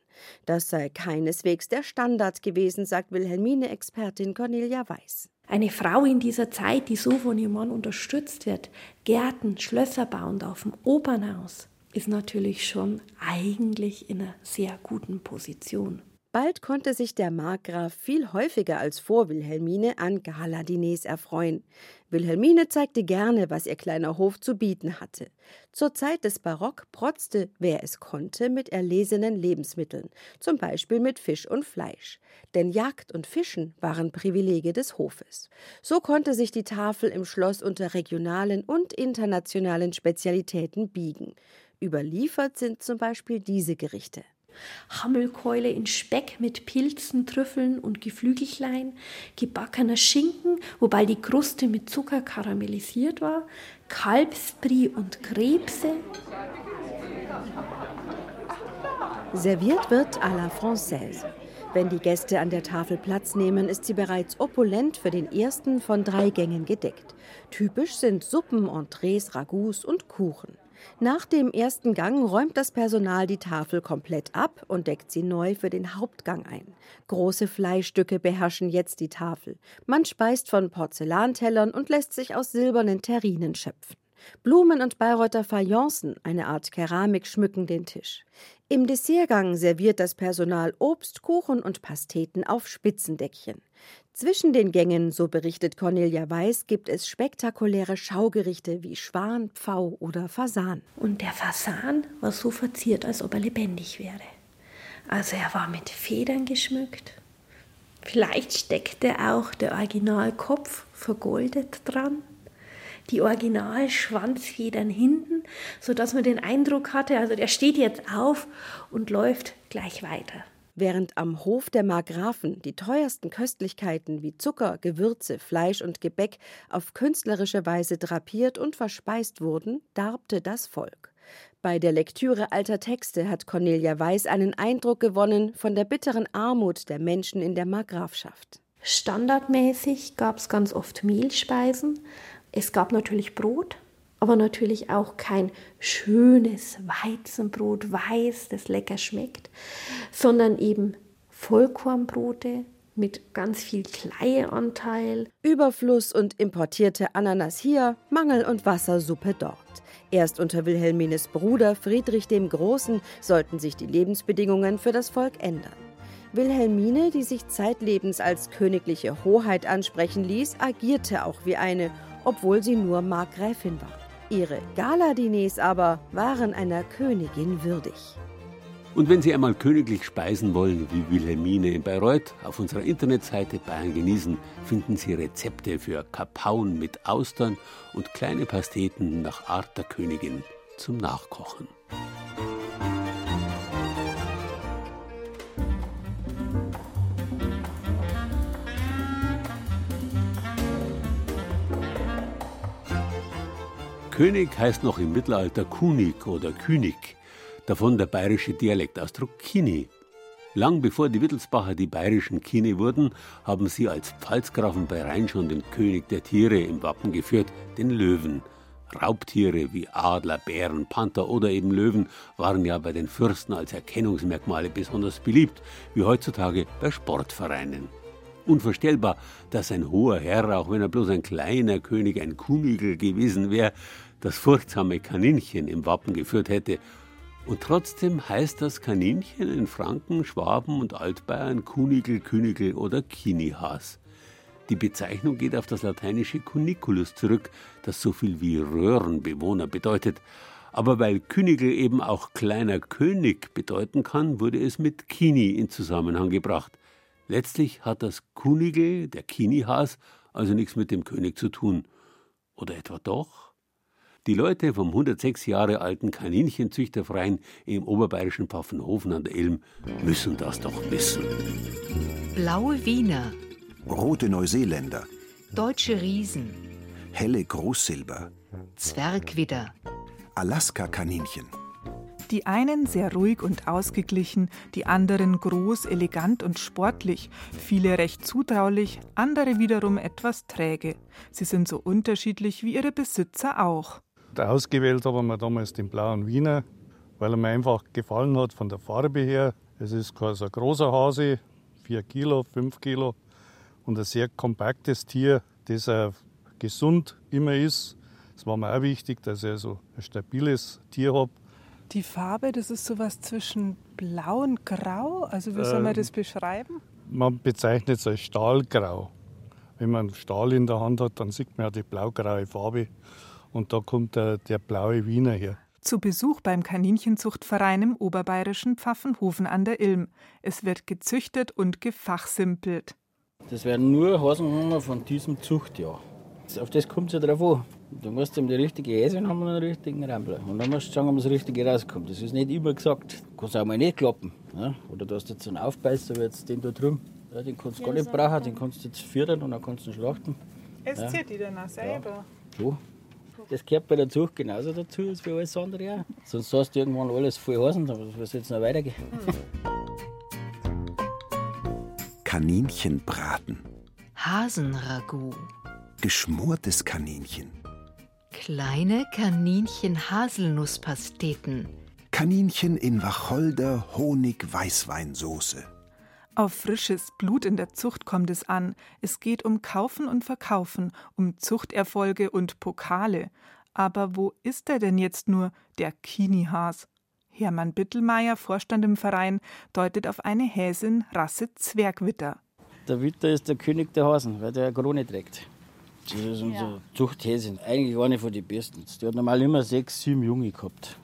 Das sei keineswegs der Standard gewesen, sagt Wilhelmine-Expertin Cornelia Weiß. Eine Frau in dieser Zeit, die so von ihrem Mann unterstützt wird, Gärten, Schlösser bauend auf dem Opernhaus, ist natürlich schon eigentlich in einer sehr guten Position. Bald konnte sich der Markgraf viel häufiger als vor Wilhelmine an Galadiners erfreuen. Wilhelmine zeigte gerne, was ihr kleiner Hof zu bieten hatte. Zur Zeit des Barock protzte, wer es konnte, mit erlesenen Lebensmitteln, zum Beispiel mit Fisch und Fleisch. Denn Jagd und Fischen waren Privilege des Hofes. So konnte sich die Tafel im Schloss unter regionalen und internationalen Spezialitäten biegen. Überliefert sind zum Beispiel diese Gerichte. Hammelkeule in Speck mit Pilzen, Trüffeln und Geflügelchlein, gebackener Schinken, wobei die Kruste mit Zucker karamellisiert war, Kalbsbrie und Krebse. Serviert wird à la Française. Wenn die Gäste an der Tafel Platz nehmen, ist sie bereits opulent für den ersten von drei Gängen gedeckt. Typisch sind Suppen, Entrees, Ragouts und Kuchen. Nach dem ersten Gang räumt das Personal die Tafel komplett ab und deckt sie neu für den Hauptgang ein. Große Fleischstücke beherrschen jetzt die Tafel. Man speist von Porzellantellern und lässt sich aus silbernen Terrinen schöpfen. Blumen und Bayreuther Fayencen, eine Art Keramik, schmücken den Tisch. Im Dessertgang serviert das Personal Obst, Kuchen und Pasteten auf Spitzendeckchen. Zwischen den Gängen, so berichtet Cornelia Weiß, gibt es spektakuläre Schaugerichte wie Schwan, Pfau oder Fasan. Und der Fasan war so verziert, als ob er lebendig wäre. Also er war mit Federn geschmückt. Vielleicht steckte auch der Originalkopf vergoldet dran. Die Original-Schwanzfedern hinten, sodass man den Eindruck hatte, also der steht jetzt auf und läuft gleich weiter. Während am Hof der Margrafen die teuersten Köstlichkeiten wie Zucker, Gewürze, Fleisch und Gebäck auf künstlerische Weise drapiert und verspeist wurden, darbte das Volk. Bei der Lektüre alter Texte hat Cornelia Weiß einen Eindruck gewonnen von der bitteren Armut der Menschen in der Markgrafschaft. Standardmäßig gab es ganz oft Mehlspeisen. Es gab natürlich Brot, aber natürlich auch kein schönes Weizenbrot, weiß, das lecker schmeckt, sondern eben Vollkornbrote mit ganz viel Kleieanteil. Überfluss und importierte Ananas hier, Mangel und Wassersuppe dort. Erst unter Wilhelmines Bruder Friedrich dem Großen sollten sich die Lebensbedingungen für das Volk ändern. Wilhelmine, die sich zeitlebens als königliche Hoheit ansprechen ließ, agierte auch wie eine, obwohl sie nur Markgräfin war. Ihre Galadiners aber waren einer Königin würdig. Und wenn Sie einmal königlich speisen wollen, wie Wilhelmine in Bayreuth, auf unserer Internetseite Bayern genießen, finden Sie Rezepte für Kapauen mit Austern und kleine Pasteten nach Art der Königin zum Nachkochen. König heißt noch im Mittelalter Kunig oder Künig, davon der bayerische Dialektausdruck Kini. Lang bevor die Wittelsbacher die bayerischen Kine wurden, haben sie als Pfalzgrafen bei Rhein schon den König der Tiere im Wappen geführt, den Löwen. Raubtiere wie Adler, Bären, Panther oder eben Löwen waren ja bei den Fürsten als Erkennungsmerkmale besonders beliebt, wie heutzutage bei Sportvereinen. Unvorstellbar, dass ein hoher Herr, auch wenn er bloß ein kleiner König, ein Kuhnigel gewesen wäre, das furchtsame Kaninchen im Wappen geführt hätte. Und trotzdem heißt das Kaninchen in Franken, Schwaben und Altbayern Kunigel, Königel oder Kinihas. Die Bezeichnung geht auf das lateinische Cuniculus zurück, das so viel wie Röhrenbewohner bedeutet. Aber weil Königel eben auch kleiner König bedeuten kann, wurde es mit Kini in Zusammenhang gebracht. Letztlich hat das Kunigel, der Kinihas, also nichts mit dem König zu tun. Oder etwa doch? Die Leute vom 106 Jahre alten Kaninchenzüchterverein im oberbayerischen Pfaffenhofen an der Ilm müssen das doch wissen. Blaue Wiener. Rote Neuseeländer. Deutsche Riesen. Helle Großsilber. Zwergwidder. Alaska-Kaninchen. Die einen sehr ruhig und ausgeglichen, die anderen groß, elegant und sportlich, viele recht zutraulich, andere wiederum etwas träge. Sie sind so unterschiedlich wie ihre Besitzer auch. Ausgewählt haben wir damals den blauen Wiener, weil er mir einfach gefallen hat von der Farbe her. Es ist kein so großer Hase, 4 Kilo, 5 Kilo und ein sehr kompaktes Tier, das er gesund immer ist. Es war mir auch wichtig, dass ich also ein stabiles Tier habe. Die Farbe, das ist sowas zwischen blau und grau. Also wie soll man ähm, das beschreiben? Man bezeichnet es als Stahlgrau. Wenn man Stahl in der Hand hat, dann sieht man ja die blaugraue Farbe. Und da kommt der, der blaue Wiener her. Zu Besuch beim Kaninchenzuchtverein im oberbayerischen Pfaffenhofen an der Ilm. Es wird gezüchtet und gefachsimpelt. Das werden nur Hasenhunger von diesem Zuchtjahr. Auf das kommt es ja drauf an. Du musst ihm die richtige Häse haben und den richtigen Rambler. Und dann musst du schauen, ob das Richtige rauskommt. Das ist nicht immer gesagt. Du kannst auch mal nicht klappen. Ja? Oder du hast jetzt einen Aufbeißer, wie jetzt den da drüben. Ja, den kannst du gar nicht brauchen, den kannst du jetzt führen und dann kannst du ihn schlachten. Es ja. zieht die dann auch selber? Ja. So. Das gehört bei der Zucht genauso dazu als für alles andere auch. Sonst hast du irgendwann alles voll Hasen, aber das wird jetzt noch weitergehen. Kaninchenbraten. Hasenragout. Geschmortes Kaninchen. Kleine Kaninchen-Haselnusspasteten. Kaninchen in Wacholder, Honig, Weißweinsoße. Auf frisches Blut in der Zucht kommt es an. Es geht um Kaufen und Verkaufen, um Zuchterfolge und Pokale. Aber wo ist er denn jetzt nur, der Kinihas? Hermann Bittelmeier, Vorstand im Verein, deutet auf eine Häsin Rasse Zwergwitter. Der Witter ist der König der Hasen, weil der eine Krone trägt. Das ist unser ja. Zuchthäsin. Eigentlich eine von den besten. Die hat normal immer sechs, sieben Junge gehabt.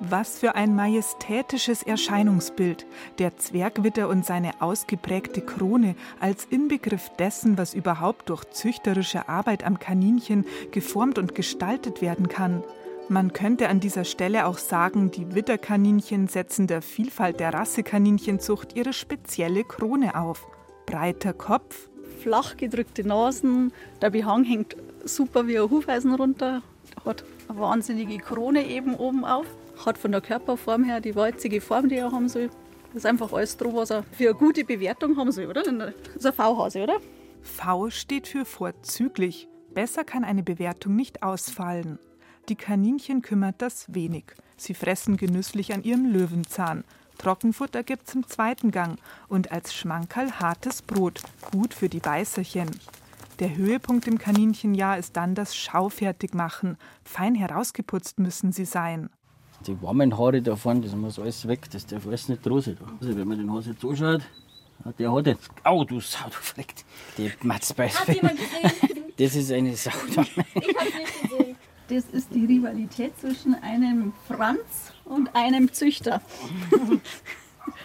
Was für ein majestätisches Erscheinungsbild, der Zwergwitter und seine ausgeprägte Krone als Inbegriff dessen, was überhaupt durch züchterische Arbeit am Kaninchen geformt und gestaltet werden kann. Man könnte an dieser Stelle auch sagen, die Witterkaninchen setzen der Vielfalt der Rassekaninchenzucht ihre spezielle Krone auf. Breiter Kopf, flach gedrückte Nasen, der Behang hängt super wie ein Hufeisen runter, hat eine wahnsinnige Krone eben oben auf hat von der Körperform her die walzige Form, die er haben soll. Das ist einfach alles dran, was er für eine gute Bewertung haben soll, oder? Das ist ein V-Hase, oder? V steht für vorzüglich. Besser kann eine Bewertung nicht ausfallen. Die Kaninchen kümmert das wenig. Sie fressen genüsslich an ihrem Löwenzahn. Trockenfutter gibt's im zweiten Gang und als Schmankerl hartes Brot, gut für die Beißerchen. Der Höhepunkt im Kaninchenjahr ist dann das Schaufertigmachen. Fein herausgeputzt müssen sie sein die warmen Haare da vorne, das muss alles weg, das darf alles nicht dran sein. Also wenn man den Hase jetzt anschaut, der hat jetzt, au du Sau, du Fleck, die Matzbeiß. Hat jemand gesehen? Das ist eine Sau. ich hab's nicht gesehen. Das ist die Rivalität zwischen einem Franz und einem Züchter.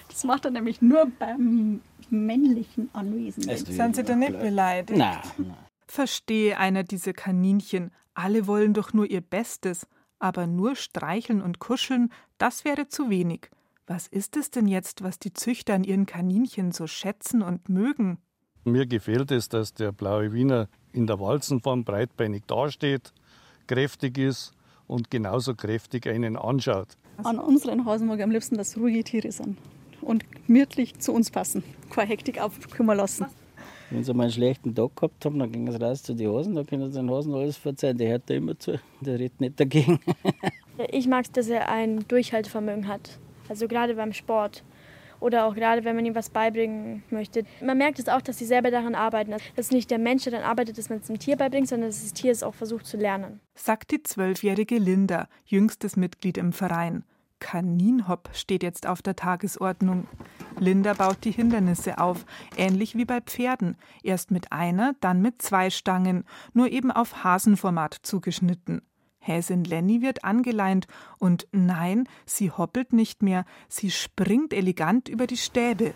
Das macht er nämlich nur beim männlichen Anwesen. Sind Sie da nicht beleidigt? Nein, nein. Verstehe einer diese Kaninchen. Alle wollen doch nur ihr Bestes aber nur streicheln und kuscheln, das wäre zu wenig. Was ist es denn jetzt, was die Züchter an ihren Kaninchen so schätzen und mögen? Mir gefällt es, dass der blaue Wiener in der Walzenform breitbeinig dasteht, kräftig ist und genauso kräftig einen anschaut. An unseren Hasen mag ich am liebsten, dass ruhige Tiere sind und gemütlich zu uns passen. Keine Hektik aufkommen lassen. Wenn sie mal einen schlechten Tag gehabt haben, dann gehen sie raus zu den Hasen, da können sie den Hasen alles verzeihen. Der hört da immer zu, der redet nicht dagegen. ich mag es, dass er ein Durchhaltevermögen hat. Also gerade beim Sport oder auch gerade, wenn man ihm was beibringen möchte. Man merkt es auch, dass sie selber daran arbeiten. Dass es nicht der Mensch, der dann arbeitet, dass man es dem Tier beibringt, sondern dass das Tier es auch versucht zu lernen. Sagt die zwölfjährige Linda, jüngstes Mitglied im Verein. Kaninhopp steht jetzt auf der Tagesordnung. Linda baut die Hindernisse auf, ähnlich wie bei Pferden. Erst mit einer, dann mit zwei Stangen, nur eben auf Hasenformat zugeschnitten. Häsin Lenny wird angeleint und nein, sie hoppelt nicht mehr, sie springt elegant über die Stäbe.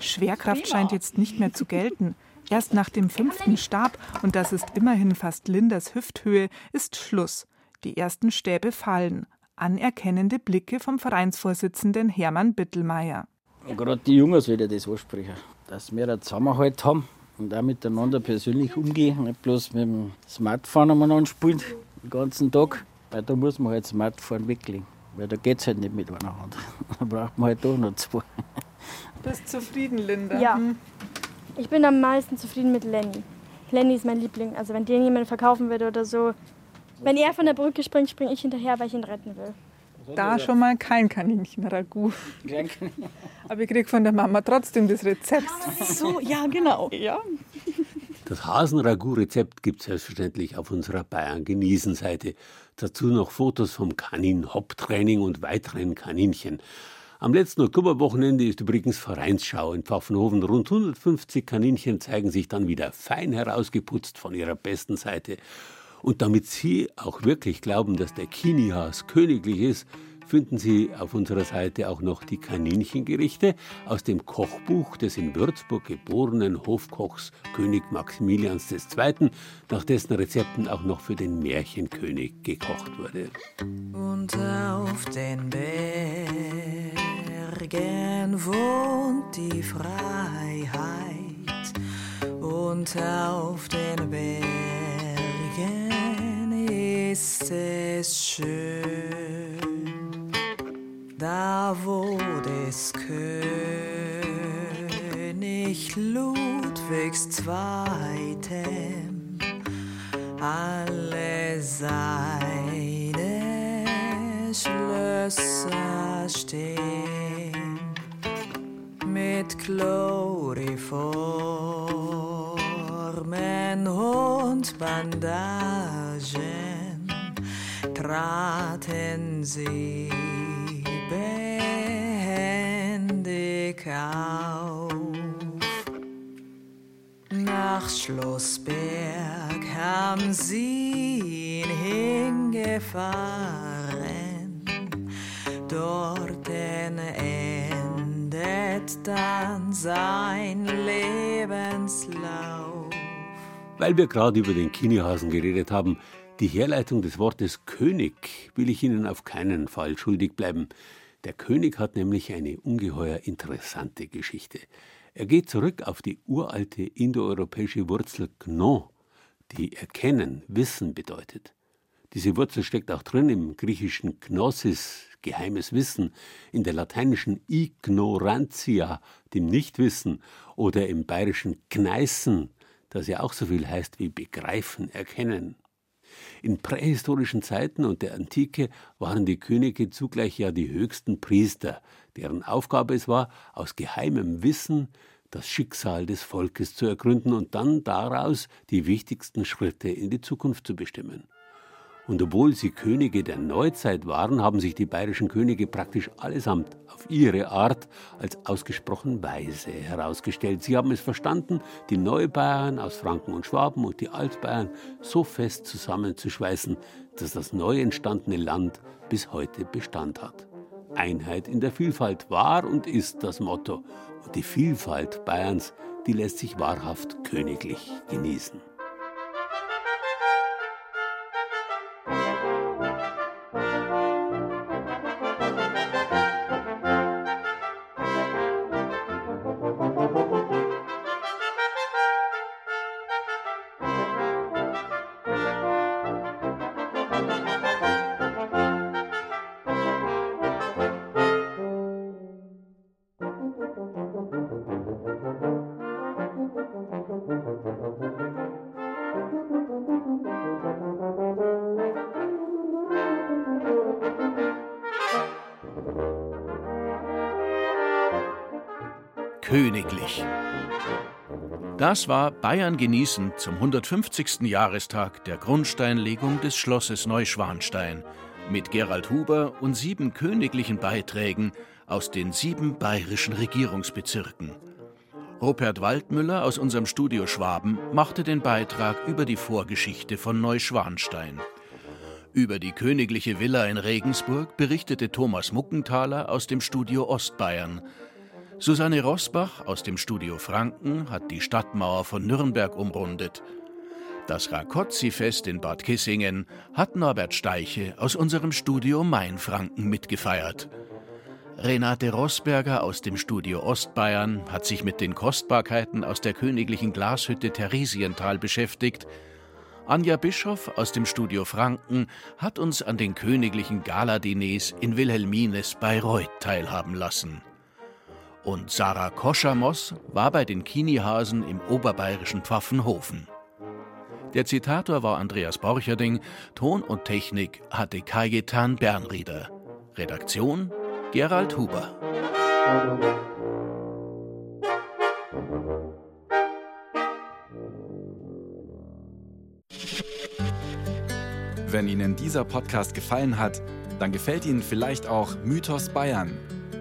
Schwerkraft scheint jetzt nicht mehr zu gelten. Erst nach dem fünften Stab, und das ist immerhin fast Lindas Hüfthöhe, ist Schluss. Die ersten Stäbe fallen. Anerkennende Blicke vom Vereinsvorsitzenden Hermann Bittelmeier. Gerade die Jungen sollten das ansprechen, dass wir einen Zusammenhalt haben und auch miteinander persönlich umgehen, nicht bloß mit dem Smartphone umeinander spielen den ganzen Tag. Weil da muss man halt Smartphone weglegen, weil da geht es halt nicht mit einer Hand. Da braucht man halt doch noch zwei. Bist zufrieden, Linda? Ja. Hm? Ich bin am meisten zufrieden mit Lenny. Lenny ist mein Liebling. Also wenn den jemand verkaufen würde oder so, wenn er von der Brücke springt, springe ich hinterher, weil ich ihn retten will. Da schon mal kein Kaninchen-Ragout. Aber ich kriege von der Mama trotzdem das Rezept. So, ja, genau. Ja. Das Hasenragout-Rezept gibt es selbstverständlich auf unserer Bayern-Genießen-Seite. Dazu noch Fotos vom Kanin-Hopp-Training und weiteren Kaninchen. Am letzten Oktoberwochenende ist übrigens Vereinsschau in Pfaffenhofen. Rund 150 Kaninchen zeigen sich dann wieder fein herausgeputzt von ihrer besten Seite. Und damit Sie auch wirklich glauben, dass der Kinihas königlich ist, finden Sie auf unserer Seite auch noch die Kaninchengerichte aus dem Kochbuch des in Würzburg geborenen Hofkochs König Maximilians II., nach dessen Rezepten auch noch für den Märchenkönig gekocht wurde. Und auf den Bergen wohnt die Freiheit und auf den Bergen ist es schön, da wo des König Ludwigs Zweitem alle seine Schlösser stehen mit Chloriformen und Bandagen traten sie behendig auf. Nach Schlossberg haben sie ihn hingefahren, dort endet dann sein Lebenslauf. Weil wir gerade über den Kinihasen geredet haben, die Herleitung des Wortes König will ich Ihnen auf keinen Fall schuldig bleiben. Der König hat nämlich eine ungeheuer interessante Geschichte. Er geht zurück auf die uralte indoeuropäische Wurzel Gnon, die erkennen, wissen bedeutet. Diese Wurzel steckt auch drin im griechischen Gnosis, geheimes Wissen, in der lateinischen Ignorantia, dem Nichtwissen, oder im bayerischen Gneißen, das ja auch so viel heißt wie begreifen, erkennen. In prähistorischen Zeiten und der Antike waren die Könige zugleich ja die höchsten Priester, deren Aufgabe es war, aus geheimem Wissen das Schicksal des Volkes zu ergründen und dann daraus die wichtigsten Schritte in die Zukunft zu bestimmen. Und obwohl sie Könige der Neuzeit waren, haben sich die bayerischen Könige praktisch allesamt auf ihre Art als ausgesprochen weise herausgestellt. Sie haben es verstanden, die Neubayern aus Franken und Schwaben und die Altbayern so fest zusammenzuschweißen, dass das neu entstandene Land bis heute Bestand hat. Einheit in der Vielfalt war und ist das Motto. Und die Vielfalt Bayerns, die lässt sich wahrhaft königlich genießen. Das war Bayern genießen zum 150. Jahrestag der Grundsteinlegung des Schlosses Neuschwanstein mit Gerald Huber und sieben königlichen Beiträgen aus den sieben bayerischen Regierungsbezirken. Rupert Waldmüller aus unserem Studio Schwaben machte den Beitrag über die Vorgeschichte von Neuschwanstein. Über die königliche Villa in Regensburg berichtete Thomas Muckenthaler aus dem Studio Ostbayern. Susanne Rosbach aus dem Studio Franken hat die Stadtmauer von Nürnberg umrundet. Das Rakotzi-Fest in Bad Kissingen hat Norbert Steiche aus unserem Studio Mainfranken mitgefeiert. Renate Rosberger aus dem Studio Ostbayern hat sich mit den Kostbarkeiten aus der königlichen Glashütte Theresienthal beschäftigt. Anja Bischoff aus dem Studio Franken hat uns an den königlichen Galadiners in Wilhelmines Bayreuth teilhaben lassen. Und Sarah Koschamos war bei den Kinihasen im oberbayerischen Pfaffenhofen. Der Zitator war Andreas Borcherding, Ton und Technik hatte Kajetan Bernrieder. Redaktion Gerald Huber. Wenn Ihnen dieser Podcast gefallen hat, dann gefällt Ihnen vielleicht auch Mythos Bayern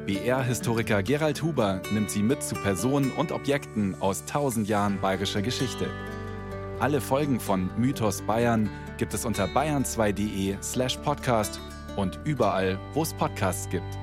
BR-Historiker Gerald Huber nimmt Sie mit zu Personen und Objekten aus tausend Jahren bayerischer Geschichte. Alle Folgen von Mythos Bayern gibt es unter bayern2.de slash podcast und überall, wo es Podcasts gibt.